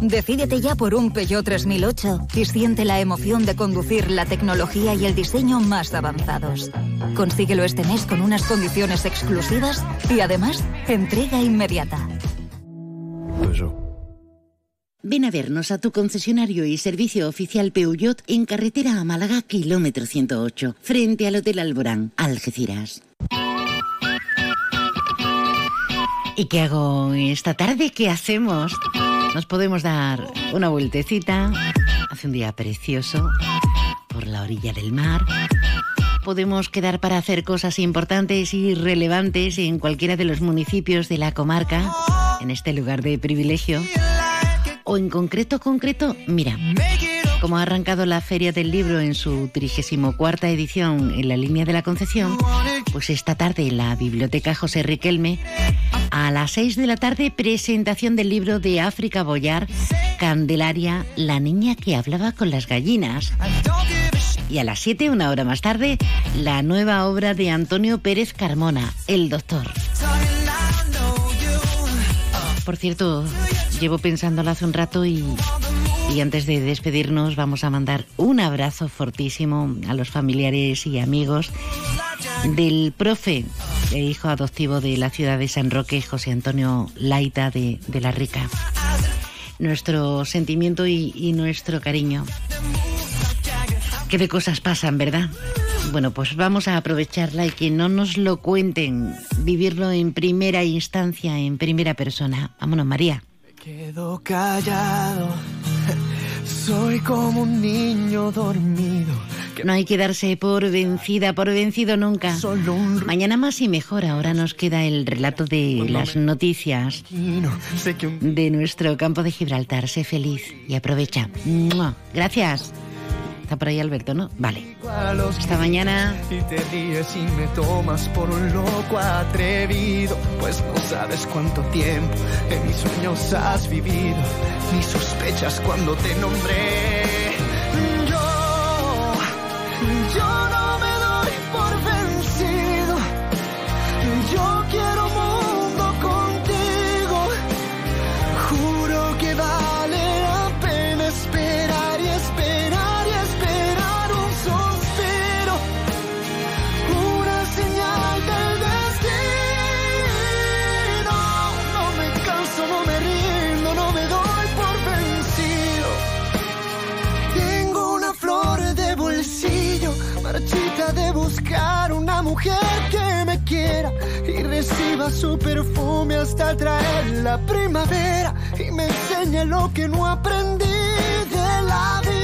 Speaker 12: Decídete ya por un Peugeot 3008 y siente la emoción de conducir la tecnología y el diseño más avanzados. Consíguelo este mes con unas condiciones exclusivas y además entrega inmediata.
Speaker 2: Ven a vernos a tu concesionario y servicio oficial Peugeot en carretera a Málaga, kilómetro 108, frente al Hotel Alborán, Algeciras. ¿Y qué hago esta tarde? ¿Qué hacemos? Nos podemos dar una vueltecita. Hace un día precioso por la orilla del mar. Podemos quedar para hacer cosas importantes y relevantes en cualquiera de los municipios de la comarca, en este lugar de privilegio. O en concreto, concreto, mira, como ha arrancado la Feria del Libro en su 34 edición en la línea de la Concepción, pues esta tarde en la Biblioteca José Riquelme, a las 6 de la tarde, presentación del libro de África Boyar, Candelaria, la niña que hablaba con las gallinas. Y a las 7, una hora más tarde, la nueva obra de Antonio Pérez Carmona, El Doctor. Por cierto, llevo pensándolo hace un rato y, y antes de despedirnos vamos a mandar un abrazo fortísimo a los familiares y amigos del profe e hijo adoptivo de la ciudad de San Roque, José Antonio Laita de, de la Rica. Nuestro sentimiento y, y nuestro cariño. Qué de cosas pasan, ¿verdad? Bueno, pues vamos a aprovecharla y que no nos lo cuenten, vivirlo en primera instancia, en primera persona. Vámonos, María.
Speaker 44: Quedo callado, soy como un niño dormido.
Speaker 2: No hay que darse por vencida, por vencido nunca. Mañana más y mejor. Ahora nos queda el relato de las noticias de nuestro campo de Gibraltar. Sé feliz y aprovecha. Gracias. Está por ahí Alberto, ¿no? Vale. Hasta mañana.
Speaker 44: Y te ríes y me tomas por un loco atrevido, pues no sabes cuánto tiempo en mis sueños has vivido, ni sospechas cuando te nombré. Yo, yo mujer que me quiera y reciba su perfume hasta traer la primavera y me enseñe lo que no aprendí de la vida.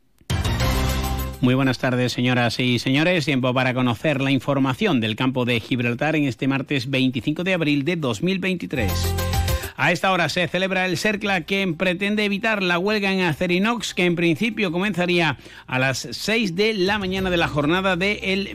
Speaker 45: Muy buenas tardes, señoras y señores. Tiempo para conocer la información del campo de Gibraltar en este martes 25 de abril de 2023. A esta hora se celebra el CERCLA que pretende evitar la huelga en Acerinox que en principio comenzaría a las 6 de la mañana de la jornada del